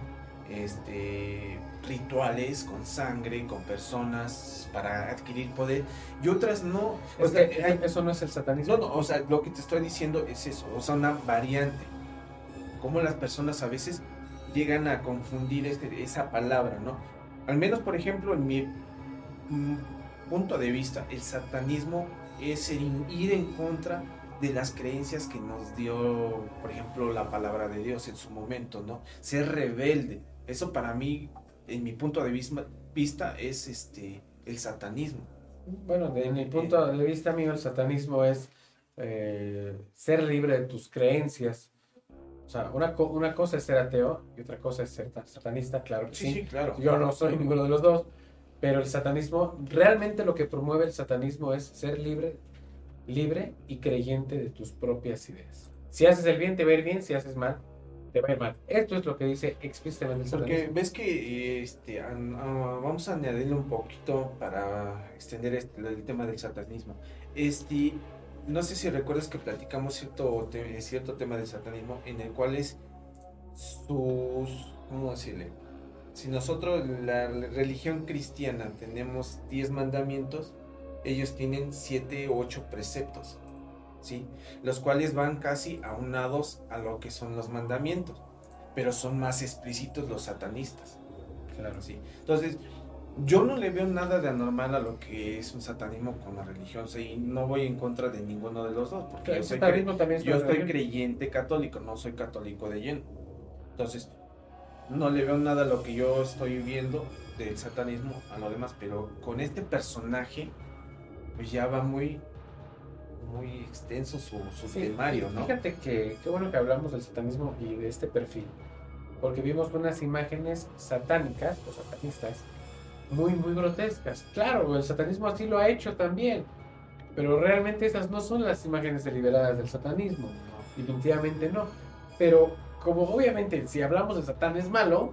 este rituales con sangre, con personas para adquirir poder, y otras no. O sea, que hay- eso no es el satanismo. no, no, o sea, lo que te estoy diciendo es eso, o sea, una variante. Cómo las personas a veces llegan a confundir este- esa palabra, ¿no? Al menos, por ejemplo, en mi mm, punto de vista, el satanismo es el in- ir en contra de las creencias que nos dio, por ejemplo, la palabra de Dios en su momento, ¿no? Ser rebelde. Eso para mí, en mi punto de vista, es este el satanismo. Bueno, de mi punto de vista mío, el satanismo es eh, ser libre de tus creencias. O sea, una, co- una cosa es ser ateo y otra cosa es ser ta- satanista, claro que sí. claro. Yo no soy ninguno de los dos, pero el satanismo, realmente lo que promueve el satanismo es ser libre, libre y creyente de tus propias ideas. Si haces el bien, te va a ir bien, si haces mal, te va a ir mal. Esto es lo que dice explícitamente Porque ves que este, ah, vamos a añadirle un poquito para extender este- el tema del satanismo. Este, no sé si recuerdas que platicamos cierto, te- cierto tema del satanismo en el cual es sus, ¿cómo decirle? si nosotros, la religión cristiana, tenemos 10 mandamientos, ellos tienen 7 o 8 preceptos, ¿sí? Los cuales van casi aunados a lo que son los mandamientos, pero son más explícitos los satanistas. Claro, sí. Entonces, yo no le veo nada de anormal a lo que es un satanismo con la religión, y no voy en contra de ninguno de los dos, porque yo, soy yo estoy creyente católico, no soy católico de lleno. Entonces, no le veo nada a lo que yo estoy viendo del satanismo a lo demás, pero con este personaje, pues ya va muy, muy extenso su, su temario, ¿no? Fíjate que qué bueno que hablamos del satanismo y de este perfil, porque vimos unas imágenes satánicas o satanistas muy, muy grotescas. Claro, el satanismo así lo ha hecho también, pero realmente esas no son las imágenes deliberadas del satanismo, definitivamente no. Pero como obviamente si hablamos de Satán es malo,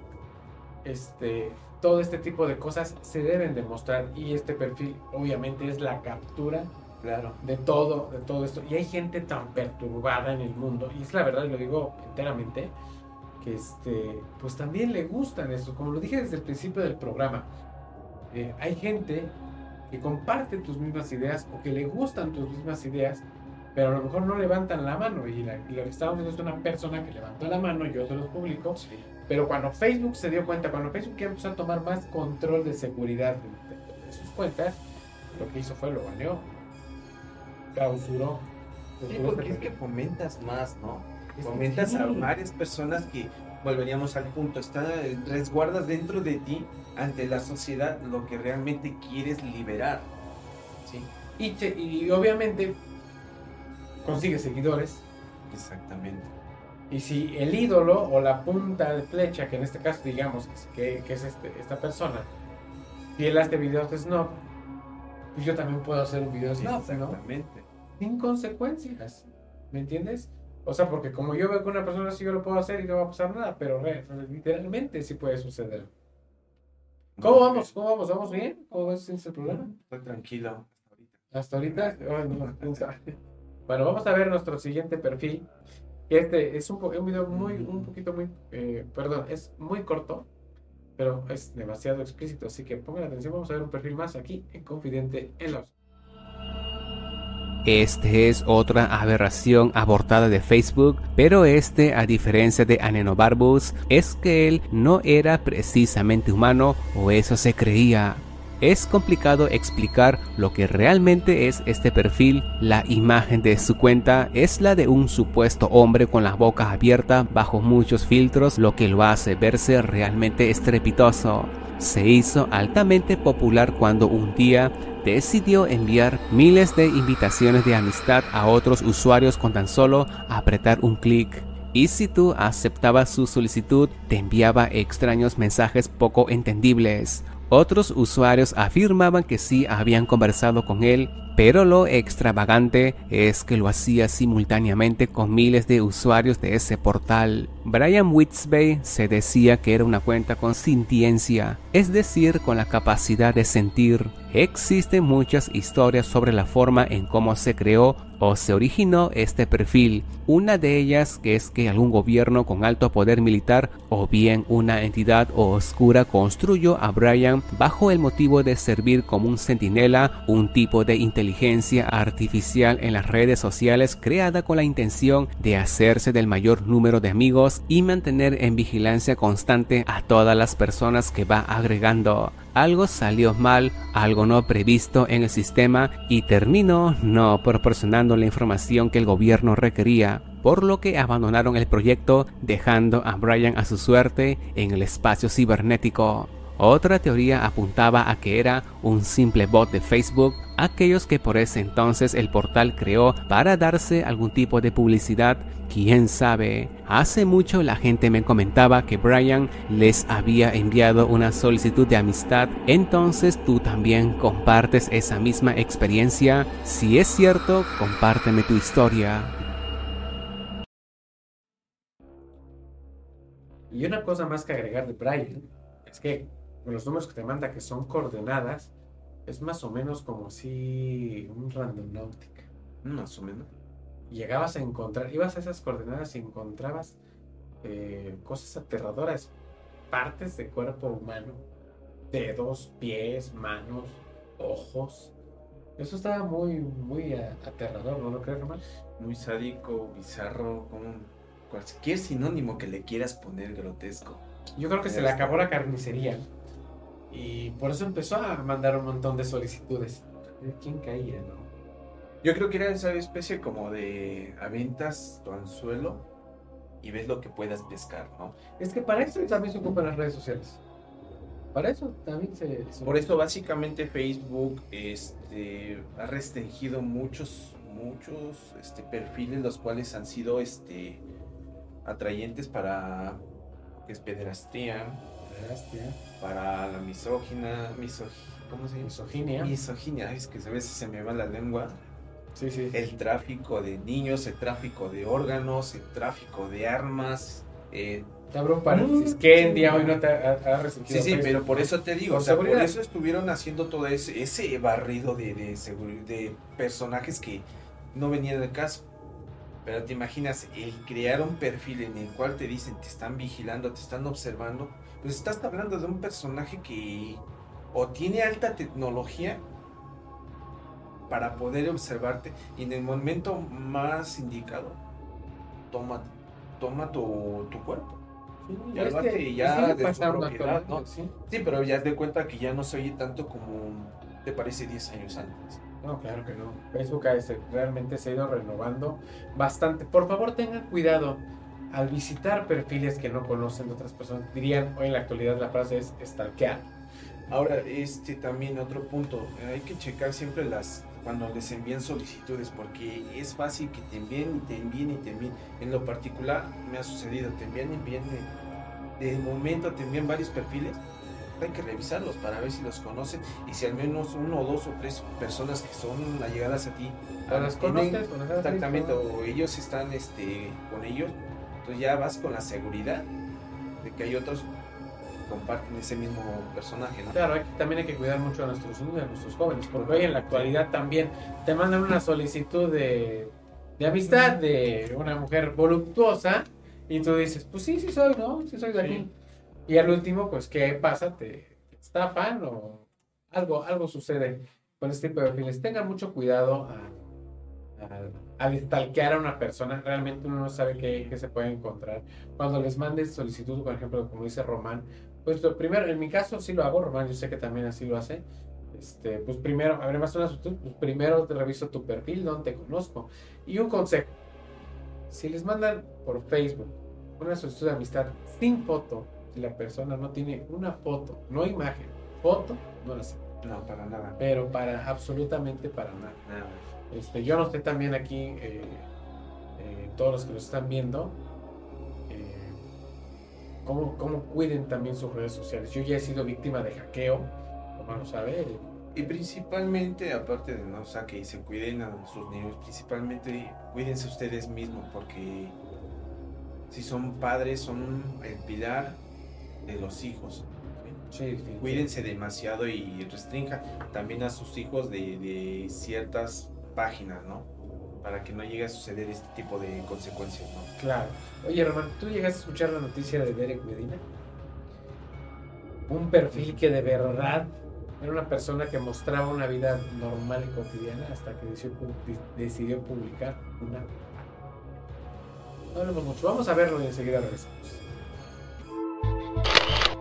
este, todo este tipo de cosas se deben demostrar y este perfil obviamente es la captura claro. de todo, de todo esto. Y hay gente tan perturbada en el mundo, y es la verdad, lo digo enteramente, que este, pues también le gustan eso, como lo dije desde el principio del programa. Eh, hay gente que comparte tus mismas ideas o que le gustan tus mismas ideas, pero a lo mejor no levantan la mano. Y, lo que estamos viendo es una persona que levantó la mano, yo se los publico. Pero cuando Facebook se dio cuenta, cuando Facebook empezó a tomar más control de seguridad de, sus cuentas, lo que hizo fue lo baneó, clausuró. Sí, porque es que fomentas más, ¿no? fomentas a varias personas que volveríamos al punto, está, resguardas dentro de ti ante la sociedad lo que realmente quieres liberar. ¿sí? Y, y obviamente consigue seguidores. Exactamente. Y si el ídolo o la punta de flecha, que en este caso digamos que, que es este, esta persona, si él hace videos de snob, pues yo también puedo hacer un video de snob, Exactamente. Sin consecuencias, ¿me entiendes? O sea, porque como yo veo que una persona así yo lo puedo hacer y no va a pasar nada, pero literalmente sí puede suceder. ¿Cómo vamos? ¿Cómo vamos? ¿Vamos bien? ¿Cómo ves ese problema? Estoy tranquilo hasta ahorita. Hasta ahorita. bueno, vamos a ver nuestro siguiente perfil. Este es un, un video muy, un poquito muy, eh, perdón, es muy corto, pero es demasiado explícito. Así que pongan atención, vamos a ver un perfil más aquí en Confidente en los este es otra aberración abortada de Facebook, pero este, a diferencia de Anenobarbus, es que él no era precisamente humano, o eso se creía. Es complicado explicar lo que realmente es este perfil. La imagen de su cuenta es la de un supuesto hombre con la boca abierta bajo muchos filtros, lo que lo hace verse realmente estrepitoso se hizo altamente popular cuando un día decidió enviar miles de invitaciones de amistad a otros usuarios con tan solo apretar un clic. Y si tú aceptabas su solicitud, te enviaba extraños mensajes poco entendibles. Otros usuarios afirmaban que sí habían conversado con él, pero lo extravagante es que lo hacía simultáneamente con miles de usuarios de ese portal. Brian Whitsbay se decía que era una cuenta con sintiencia, es decir, con la capacidad de sentir. Existen muchas historias sobre la forma en cómo se creó o se originó este perfil. Una de ellas es que algún gobierno con alto poder militar o bien una entidad oscura construyó a Brian bajo el motivo de servir como un centinela, un tipo de inteligencia artificial en las redes sociales creada con la intención de hacerse del mayor número de amigos y mantener en vigilancia constante a todas las personas que va agregando algo salió mal, algo no previsto en el sistema y terminó no proporcionando la información que el gobierno requería, por lo que abandonaron el proyecto dejando a Brian a su suerte en el espacio cibernético. Otra teoría apuntaba a que era un simple bot de Facebook, aquellos que por ese entonces el portal creó para darse algún tipo de publicidad, quién sabe. Hace mucho la gente me comentaba que Brian les había enviado una solicitud de amistad, entonces tú también compartes esa misma experiencia. Si es cierto, compárteme tu historia. Y una cosa más que agregar de Brian es que los números que te manda que son coordenadas, es más o menos como si un random náutica. Más o menos. Llegabas a encontrar, ibas a esas coordenadas y encontrabas eh, cosas aterradoras. partes de cuerpo humano, dedos, pies, manos, ojos. Eso estaba muy, muy a- aterrador, ¿no lo crees, Román? Muy sádico, bizarro, como cualquier sinónimo que le quieras poner grotesco. Yo creo que se le acabó la carnicería y por eso empezó a mandar un montón de solicitudes. ¿Quién caía, no? Yo creo que era esa especie como de aventas tu anzuelo y ves lo que puedas pescar, ¿no? Es que para eso también se ocupan las redes sociales. Para eso también se... se- Por eso básicamente Facebook este, ha restringido muchos, muchos este, perfiles los cuales han sido este, atrayentes para que es pederastía, Para la misógina, miso- ¿cómo se llama? Misoginia. Misoginia, Ay, es que a veces se me va la lengua. Sí, sí. El tráfico de niños, el tráfico de órganos, el tráfico de armas. eh, Te abro un paréntesis. Mm, ¿Qué en día hoy no te ha, ha Sí, sí, pero por eso te digo, Por o sea, por eso estuvieron haciendo todo ese, ese barrido de, de, de personajes que no venían del caso. Pero te imaginas, el crear un perfil en el cual te dicen, te están vigilando, te están observando, pues estás hablando de un personaje que o tiene alta tecnología para poder observarte y en el momento más indicado, toma, toma tu, tu cuerpo. Sí, Ya es que ya de propiedad, actualmente, sí. Sí, pero ya te cuenta que ya no se oye tanto como te parece 10 años antes. No, claro que no. Facebook realmente se ha ido renovando bastante. Por favor, tengan cuidado al visitar perfiles que no conocen de otras personas. Dirían hoy en la actualidad la frase es stalkear. Ahora, este también otro punto, hay que checar siempre las cuando les envían solicitudes porque es fácil que te envíen y te envíen y te envíen. En lo particular me ha sucedido, te envían y envían de, de momento te envían varios perfiles. Hay que revisarlos para ver si los conocen y si al menos uno o dos o tres personas que son allegadas a ti ¿O las conoces? ¿O las has Exactamente, o ellos están este, con ellos, entonces ya vas con la seguridad de que hay otros que comparten ese mismo personaje, ¿no? Claro, también hay que cuidar mucho a nuestros niños, a nuestros jóvenes, porque hoy en la actualidad también te mandan una solicitud de, de amistad de una mujer voluptuosa y tú dices, pues sí, sí soy, ¿no? Sí soy de Sí. aquí. Y al último, pues, ¿qué pasa? ¿Te estafan o algo, algo sucede con este tipo de perfiles? Tengan mucho cuidado a- al stalkear a una persona. Realmente uno no sabe qué, qué se puede encontrar. Cuando les mandes solicitud, por ejemplo, como dice Román, pues lo primero, en mi caso sí lo hago, Román, yo sé que también así lo hace. Este, pues primero, además una solicitud, pues primero te reviso tu perfil, donde te conozco. Y un consejo, si les mandan por Facebook una solicitud de amistad sin foto, si la persona no tiene una foto, no imagen, foto, no la acepto. No, para nada. Pero para absolutamente para nada. nada. Este, yo no sé también aquí, eh, eh, todos los que nos están viendo, eh, cómo, cómo cuiden también sus redes sociales. Yo ya he sido víctima de hackeo, como lo sabe. Y principalmente, aparte de no, o sea, que se cuiden a sus niños, principalmente cuídense ustedes mismos, porque si son padres, son el pilar de los hijos. ¿sí? Sí, sí, Cuídense demasiado y restrinjan también a sus hijos de, de ciertas páginas, ¿no? Para que no llegue a suceder este tipo de consecuencias, ¿no? Claro. Oye, Román, ¿tú llegaste a escuchar la noticia de Derek Medina? Un perfil que de verdad era una persona que mostraba una vida normal y cotidiana hasta que decidió, pu- de- decidió publicar una. No hablemos mucho, vamos a verlo y enseguida regresamos.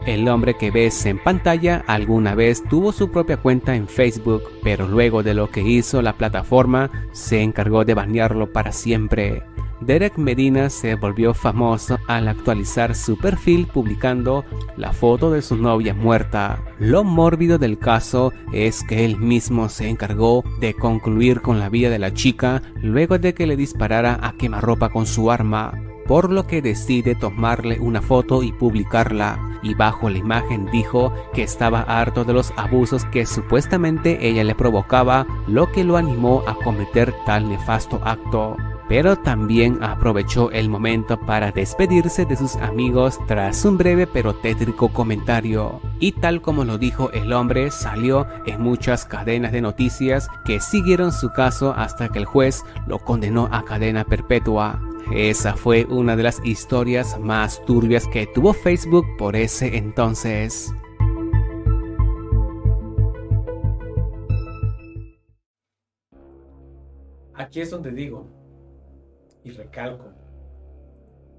El hombre que ves en pantalla alguna vez tuvo su propia cuenta en Facebook, pero luego de lo que hizo la plataforma se encargó de banearlo para siempre. Derek Medina se volvió famoso al actualizar su perfil publicando la foto de su novia muerta. Lo mórbido del caso es que él mismo se encargó de concluir con la vida de la chica luego de que le disparara a quemarropa con su arma por lo que decide tomarle una foto y publicarla, y bajo la imagen dijo que estaba harto de los abusos que supuestamente ella le provocaba, lo que lo animó a cometer tal nefasto acto. Pero también aprovechó el momento para despedirse de sus amigos tras un breve pero tétrico comentario. Y tal como lo dijo el hombre, salió en muchas cadenas de noticias que siguieron su caso hasta que el juez lo condenó a cadena perpetua. Esa fue una de las historias más turbias que tuvo Facebook por ese entonces. Aquí es donde digo y recalco,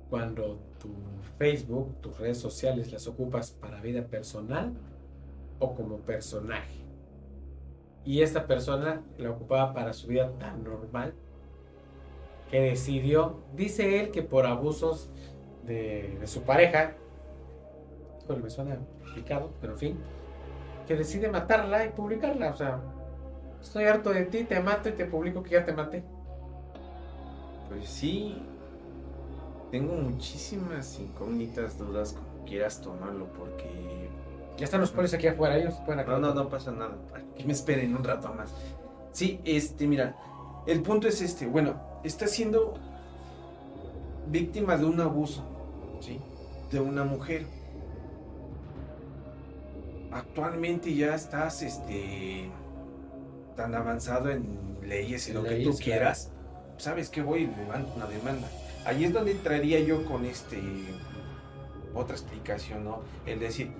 cuando tu Facebook, tus redes sociales las ocupas para vida personal o como personaje. Y esta persona la ocupaba para su vida tan normal que decidió, dice él que por abusos de, su pareja, bueno, me suena complicado, pero en fin, que decide matarla y publicarla. O sea, estoy harto de ti, te mato y te publico que ya te maté. Pues sí, tengo muchísimas incógnitas, dudas, como quieras tomarlo, porque... Ya están los polis aquí afuera, ellos pueden No, no, no pasa nada. Que me esperen un rato más. Sí, este, mira, el punto es este, bueno, está siendo víctima de un abuso, ¿sí? De una mujer. Actualmente ya estás, este, tan avanzado en leyes y lo que tú quieras. ¿Sabes qué voy? Levanto una demanda. Ahí es donde entraría yo con este otra explicación, ¿no? El decir,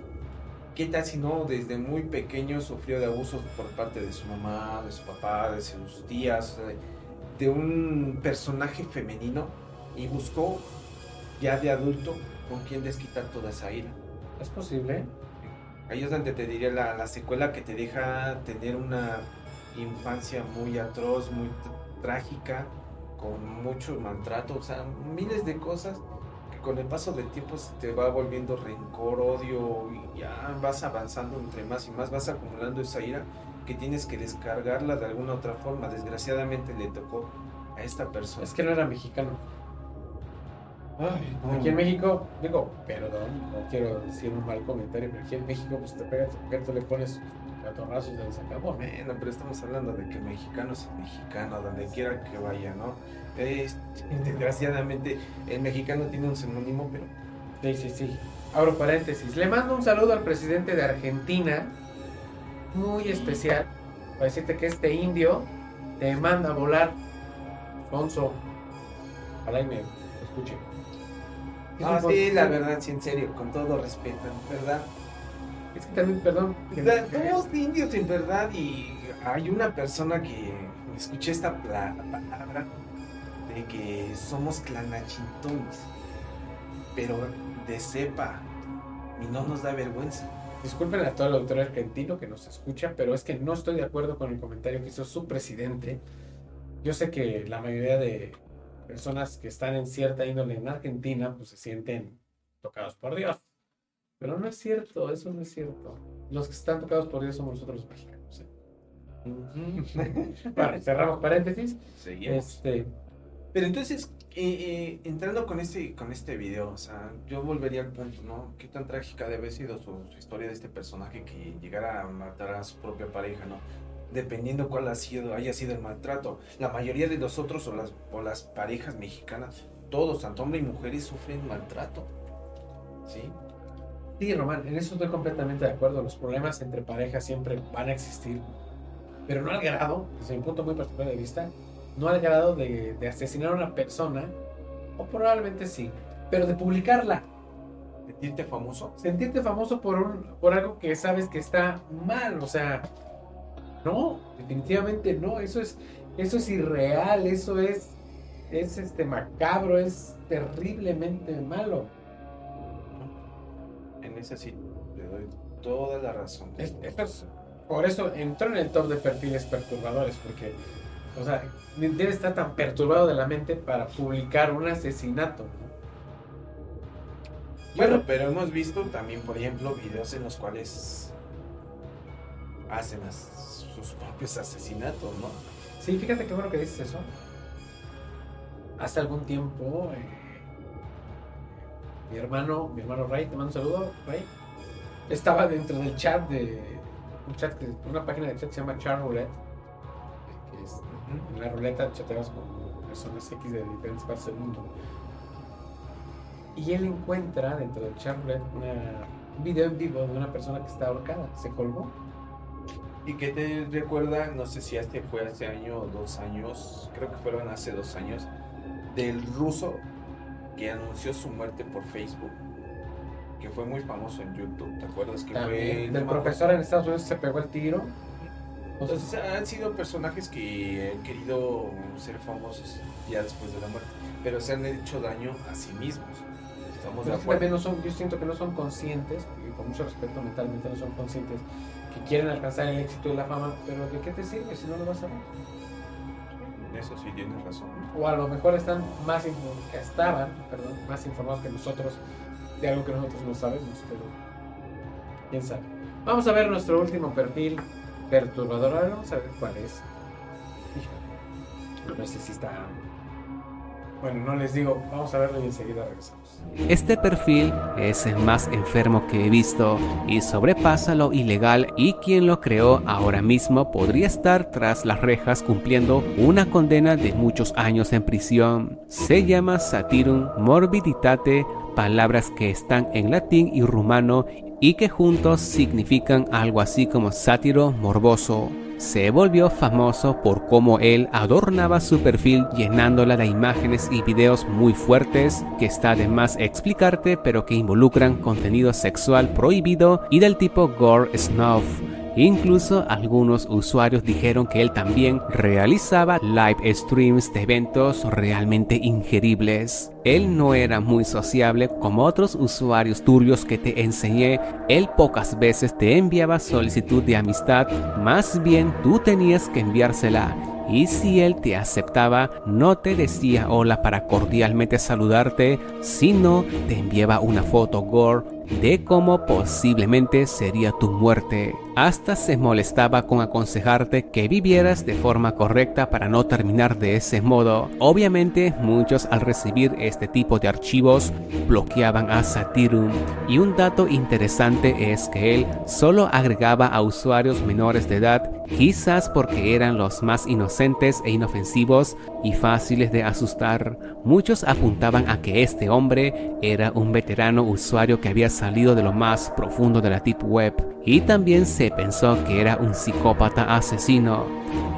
¿qué tal si no desde muy pequeño sufrió de abusos por parte de su mamá, de su papá, de sus tías? O sea, de un personaje femenino y buscó ya de adulto con quien desquitar toda esa ira. Es posible. Ahí es donde te diría la, secuela que te deja tener una infancia muy atroz, muy trágica, con mucho maltrato, o sea, miles de cosas que con el paso del tiempo se te va volviendo rencor, odio, y ya vas avanzando entre más y más, vas acumulando esa ira que tienes que descargarla de alguna otra forma. Desgraciadamente le tocó a esta persona. Es que no era mexicano. Aquí en México, digo, perdón, no quiero decir un mal comentario, pero aquí en México, pues te pegas, tú le pones catorrazos de sacabón. Bueno, pero estamos hablando de que mexicano es el mexicano, donde quiera que vaya, ¿no? desgraciadamente, el mexicano tiene un sinónimo, pero. Sí, sí, sí. Abro paréntesis. Le mando un saludo al presidente de Argentina, muy especial para decirte que este indio te manda a volar. Alfonso, ojalá y me escuche. Ah, sí, la verdad, sí, en serio, con todo respeto, ¿verdad? Es que también, perdón. Somos indios en verdad y hay una persona que escuché esta palabra de que somos clanachintones, pero de cepa y no nos da vergüenza. Disculpen a todo el autor argentino que nos escucha, pero es que no estoy de acuerdo con el comentario que hizo su presidente. Yo sé que la mayoría de personas que están en cierta índole en Argentina, pues se sienten tocados por Dios. Pero no es cierto, eso no es cierto. Los que están tocados por Dios somos nosotros los mexicanos. ¿eh? bueno, <laughs> cerramos paréntesis. Este, pero entonces, eh, eh, entrando con este, con este video, o sea, yo volvería al punto, ¿no? Qué tan trágica debe haber sido su, historia de este personaje que llegara a matar a su propia pareja, ¿no? Dependiendo cuál ha sido, haya sido el maltrato. La mayoría de nosotros o las, o las parejas mexicanas, todos, tanto hombres y mujeres, sufren maltrato. ¿Sí? Sí, Román, en eso estoy completamente de acuerdo. Los problemas entre parejas siempre van a existir, pero no al grado, desde mi punto muy particular de vista, no al grado de, asesinar a una persona, o probablemente sí, pero de publicarla. Sentirte famoso. Sentirte famoso por, un, por algo que sabes que está mal, o sea, no, definitivamente no, eso es, eso es irreal, eso es, es este macabro, es terriblemente malo. En ese sí, le doy toda la razón. por eso entró en el top de perfiles perturbadores, porque o sea, debe estar tan perturbado de la mente para publicar un asesinato. Bueno, pero hemos visto también, por ejemplo, videos en los cuales hacen sus propios asesinatos, ¿no? Sí, fíjate qué bueno que dices eso. Hace algún tiempo, eh, mi hermano, mi hermano Ray, te mando un saludo, Ray. Estaba dentro del chat de un chat, una página de chat que se llama Char Roulette en la ruleta chateas con personas X de diferentes partes del mundo. Y él encuentra dentro del chat un video en vivo de una persona que está ahorcada, se colgó. ¿Y que te recuerda? No sé si este fue hace año o dos años, creo que fueron hace dos años, del ruso que anunció su muerte por Facebook, que fue muy famoso en YouTube, ¿te acuerdas? Que fue También, del profesor en Estados Unidos se pegó el tiro. Entonces han sido personajes que han querido ser famosos ya después de la muerte, pero se han hecho daño a sí mismos. Estamos de Pero que acuerdo. no son, yo siento que no son conscientes, y con mucho respeto mentalmente no son conscientes, que quieren alcanzar el éxito y la fama, pero ¿de qué te sirve si no lo vas a ver? Eso sí tienes razón. O a lo mejor están más estaban, perdón, más informados que nosotros de algo que nosotros no sabemos, pero quién sabe. Vamos a ver nuestro último perfil perturbador. Ahora vamos a ver cuál es. No sé si está. Bueno, no les digo, vamos a verlo y enseguida regresamos. Este perfil es el más enfermo que he visto y sobrepasa lo ilegal y quien lo creó ahora mismo podría estar tras las rejas cumpliendo una condena de muchos años en prisión. Se llama Satirum Morbiditate, palabras que están en latín y rumano y que juntos significan algo así como sátiro morboso. Se volvió famoso por cómo él adornaba su perfil llenándola de imágenes y videos muy fuertes que está de más explicarte pero que involucran contenido sexual prohibido y del tipo gore snuff. Incluso algunos usuarios dijeron que él también realizaba live streams de eventos realmente ingeribles. Él no era muy sociable como otros usuarios turbios que te enseñé. Él pocas veces te enviaba solicitud de amistad, más bien tú tenías que enviársela. Y si él te aceptaba, no te decía hola para cordialmente saludarte, sino te enviaba una foto gore de cómo posiblemente sería tu muerte. Hasta se molestaba con aconsejarte que vivieras de forma correcta para no terminar de ese modo. Obviamente muchos al recibir este tipo de archivos bloqueaban a Satirum. Y un dato interesante es que él solo agregaba a usuarios menores de edad, quizás porque eran los más inocentes e inofensivos y fáciles de asustar. Muchos apuntaban a que este hombre era un veterano usuario que había salido de lo más profundo de la Deep Web y también se pensó que era un psicópata asesino.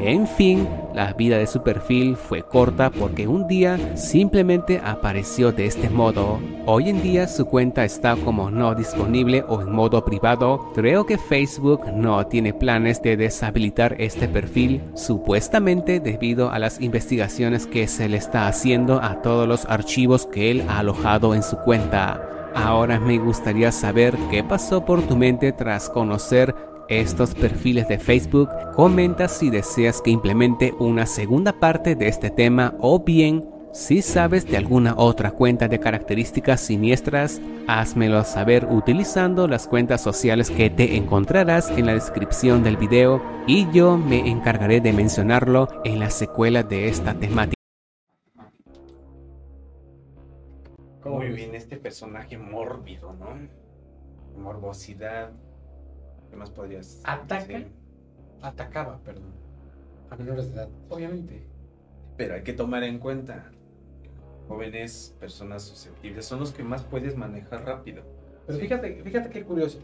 En fin, la vida de su perfil fue corta porque un día simplemente apareció de este modo. Hoy en día su cuenta está como no disponible o en modo privado. Creo que Facebook no tiene planes de deshabilitar este perfil, supuestamente debido a las investigaciones que se le está haciendo a todos los archivos que él ha alojado en su cuenta. Ahora me gustaría saber qué pasó por tu mente tras conocer estos perfiles de Facebook. Comenta si deseas que implemente una segunda parte de este tema o bien si sabes de alguna otra cuenta de características siniestras, házmelo saber utilizando las cuentas sociales que te encontrarás en la descripción del video y yo me encargaré de mencionarlo en la secuela de esta temática. ¿Cómo Muy bien, este personaje mórbido, ¿no? Morbosidad. ¿Qué más podrías Ataca. decir? Atacaba, perdón, a menores de edad. Obviamente. Pero hay que tomar en cuenta, jóvenes, personas susceptibles, son los que más puedes manejar rápido. Pero fíjate, fíjate qué curioso.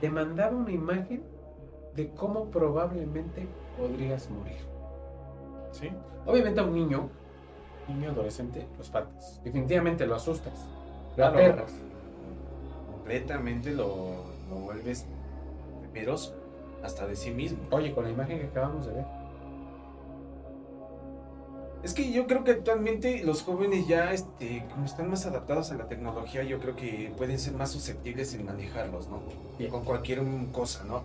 Te mandaba una imagen de cómo probablemente podrías morir. ¿Sí? Obviamente a un niño, niño adolescente, lo espantas. Definitivamente lo asustas. Lo Claro. aterras. Completamente lo, lo vuelves temeroso, hasta de sí mismo. Oye, con la imagen que acabamos de ver. Es que yo creo que actualmente los jóvenes ya, este, como están más adaptados a la tecnología, yo creo que pueden ser más susceptibles en manejarlos, ¿no? Bien. Con cualquier cosa, ¿no?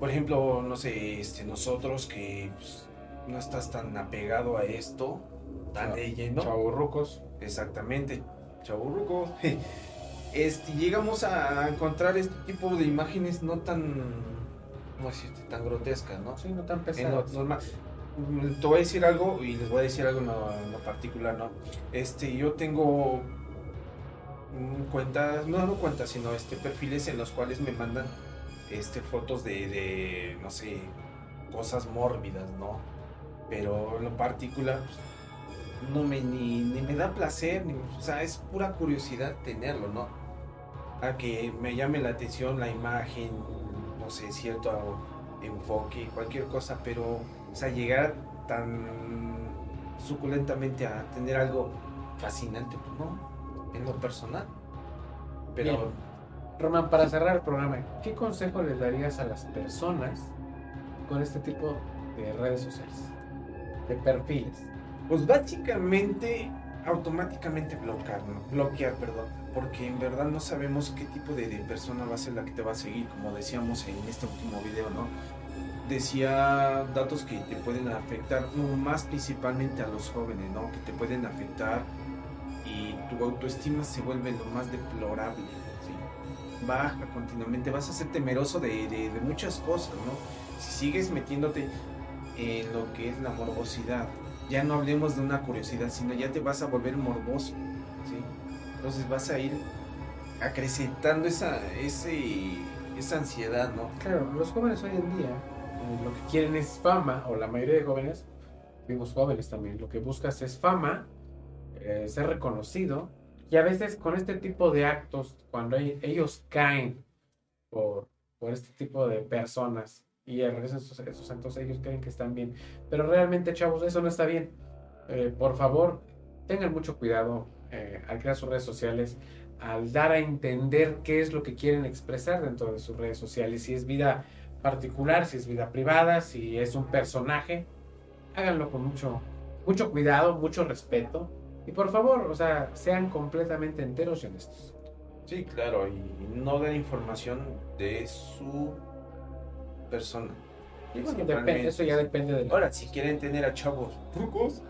Por ejemplo, no sé, este, nosotros que pues, no estás tan apegado a esto, tan lleno. Chavorrucos. Exactamente, chaburruco. <laughs> Este, llegamos a encontrar este tipo de imágenes no tan, ¿cómo decirte? Tan grotescas, ¿no? Sí, no tan En pesados. normal. Mm, Te voy a decir algo y les voy a decir algo en lo, en lo particular, ¿no? Este, yo tengo cuentas, no, no cuentas, sino este perfiles en los cuales me mandan este fotos de, de no sé, cosas mórbidas, ¿no? Pero en lo particular pues, no me ni, ni me da placer, ni, o sea, es pura curiosidad tenerlo, ¿no? A que me llame la atención la imagen, no sé, cierto enfoque, cualquier cosa, pero, o sea, llegar tan suculentamente a tener algo fascinante, pues no, en lo personal. Pero Bien. Román, para cerrar el programa, ¿qué consejo les darías a las personas con este tipo de redes sociales? De perfiles. Pues básicamente automáticamente bloquear, ¿no? bloquear, perdón, porque en verdad no sabemos qué tipo de, de persona va a ser la que te va a seguir, como decíamos en este último video, ¿no? Decía datos que te pueden afectar, más principalmente a los jóvenes, ¿no? Que te pueden afectar y tu autoestima se vuelve lo más deplorable, ¿sí? Baja continuamente, vas a ser temeroso de, de- de muchas cosas, ¿no? Si sigues metiéndote en lo que es la morbosidad, ya no hablemos de una curiosidad, sino ya te vas a volver morboso, ¿sí? Entonces vas a ir acrecentando esa, ese, esa ansiedad, ¿no? Claro, los jóvenes hoy en día eh, lo que quieren es fama, o la mayoría de jóvenes, vimos jóvenes también, lo que buscas es fama, eh, ser reconocido, y a veces con este tipo de actos, cuando hay- ellos caen por, por este tipo de personas y realizan esos, esos actos, ellos creen que están bien. Pero realmente, chavos, eso no está bien. Eh, por favor, tengan mucho cuidado eh, al crear sus redes sociales, al dar a entender qué es lo que quieren expresar dentro de sus redes sociales, si es vida particular, si es vida privada, si es un personaje, háganlo con mucho, mucho cuidado, mucho respeto. Y por favor, o sea, sean completamente enteros y honestos. Sí, claro, y no den información de su persona. Y bueno, Principalmente. depende- eso ya depende de Ahora, si quieren tener a chavos trucos,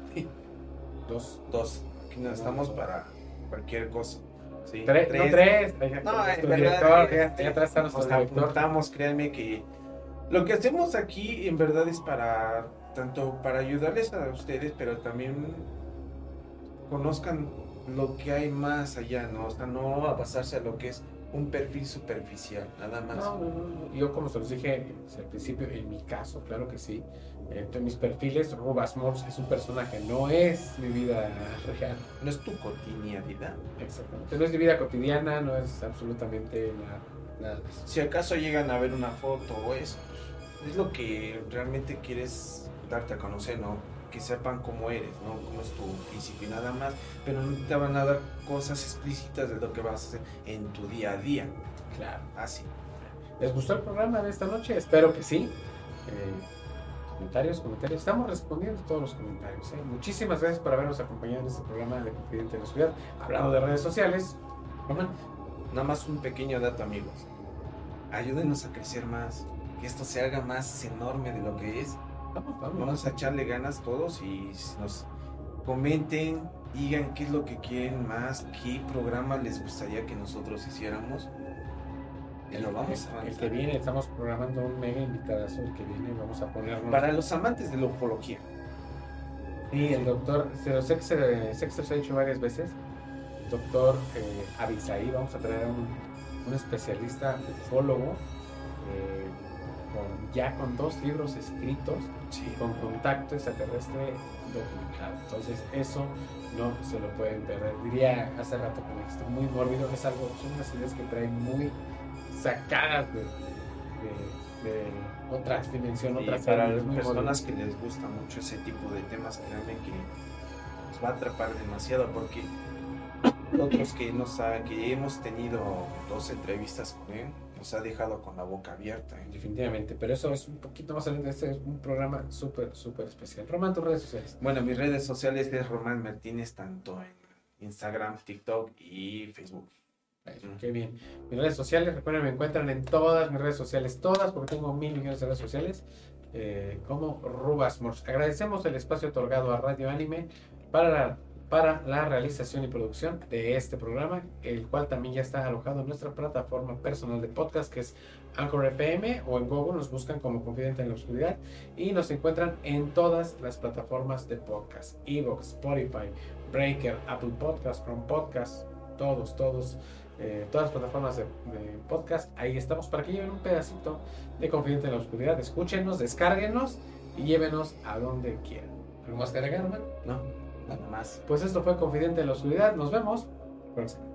los <laughs> dos. Aquí no estamos para cualquier cosa. ¿sí? tres, no tres. No, nuestro en verdad, director, ya- atrás está nuestro nos director. apuntamos, créanme que lo que hacemos aquí en verdad es para tanto para ayudarles a ustedes, pero también conozcan lo que hay más allá, ¿no? O sea, no a basarse a lo que es un perfil superficial, nada más. No, no, no, no. Yo como se los dije al principio, en mi caso, claro que sí. Eh, En mis perfiles, Rubas Morse es un personaje, no es mi vida real. No es tu cotidianidad. Exactamente. No es mi vida cotidiana, no es absolutamente nada, nada. Si acaso llegan a ver una foto o eso, pues, es lo que realmente quieres darte a conocer, ¿no? Que sepan cómo eres, ¿no? Cómo es tu físico y nada más, pero no te van a dar cosas explícitas de lo que vas a hacer en tu día a día. Claro. Así. ¿Les gustó el programa de esta noche? Espero que sí. Eh, comentarios, comentarios. Estamos respondiendo todos los comentarios. ¿eh? Muchísimas gracias por habernos acompañado en este programa de Confidente en la Ciudad. Hablando de redes sociales. Román, Nada más un pequeño dato, amigos. Ayúdenos a crecer más, que esto se haga más enorme de lo que es. Vamos, vamos. Vamos a echarle ganas todos y nos comenten, digan qué es lo que quieren más, qué programa les gustaría que nosotros hiciéramos. Y lo vamos a El que viene, estamos programando un mega invitadazo. El que viene, vamos a ponernos. Para los amantes de la ufología. Sí, el doctor, se lo sé que se, he dicho varias veces. El doctor eh, Abisaí, vamos a traer a un, un especialista ufólogo. eh, con, ya con dos libros escritos Sí. con contacto extraterrestre documentado. Entonces, eso no se lo pueden perder. Diría hace rato que me muy mórbido, es algo, son unas ideas que traen muy sacadas de, de, de otra dimensión, Y otra para las personas que les gusta mucho ese tipo de temas, créanme que nos va a atrapar demasiado porque otros que no saben que hemos tenido dos entrevistas con él, nos ha dejado con la boca abierta. ¿eh? Definitivamente, pero eso es un poquito más adelante. Este es un programa súper, súper especial. Román, tus redes sociales. Bueno, mis redes sociales es Román Martínez, tanto en Instagram, TikTok y Facebook. Qué bien. Mis redes sociales, recuerden, me encuentran en todas mis redes sociales, todas, porque tengo mil millones de redes sociales, eh, como Rubas Morse. Agradecemos el espacio otorgado a Radio Anime para la, para la realización y producción de este programa, el cual también ya está alojado en nuestra plataforma personal de podcast, que es Anchor FM, o en Google nos buscan como Confidente en la Oscuridad, y nos encuentran en todas las plataformas de podcast, Evox, Spotify, Breaker, Apple Podcast, Chrome Podcast, todos, todos eh, todas las plataformas de, podcast. Ahí estamos para que lleven un pedacito de Confidente en la Oscuridad. Escúchenos, descárguenos y llévenos a donde quieran. ¿Algo más que agregar? No, nada más. Pues esto fue Confidente en la Oscuridad. Nos vemos. próxima.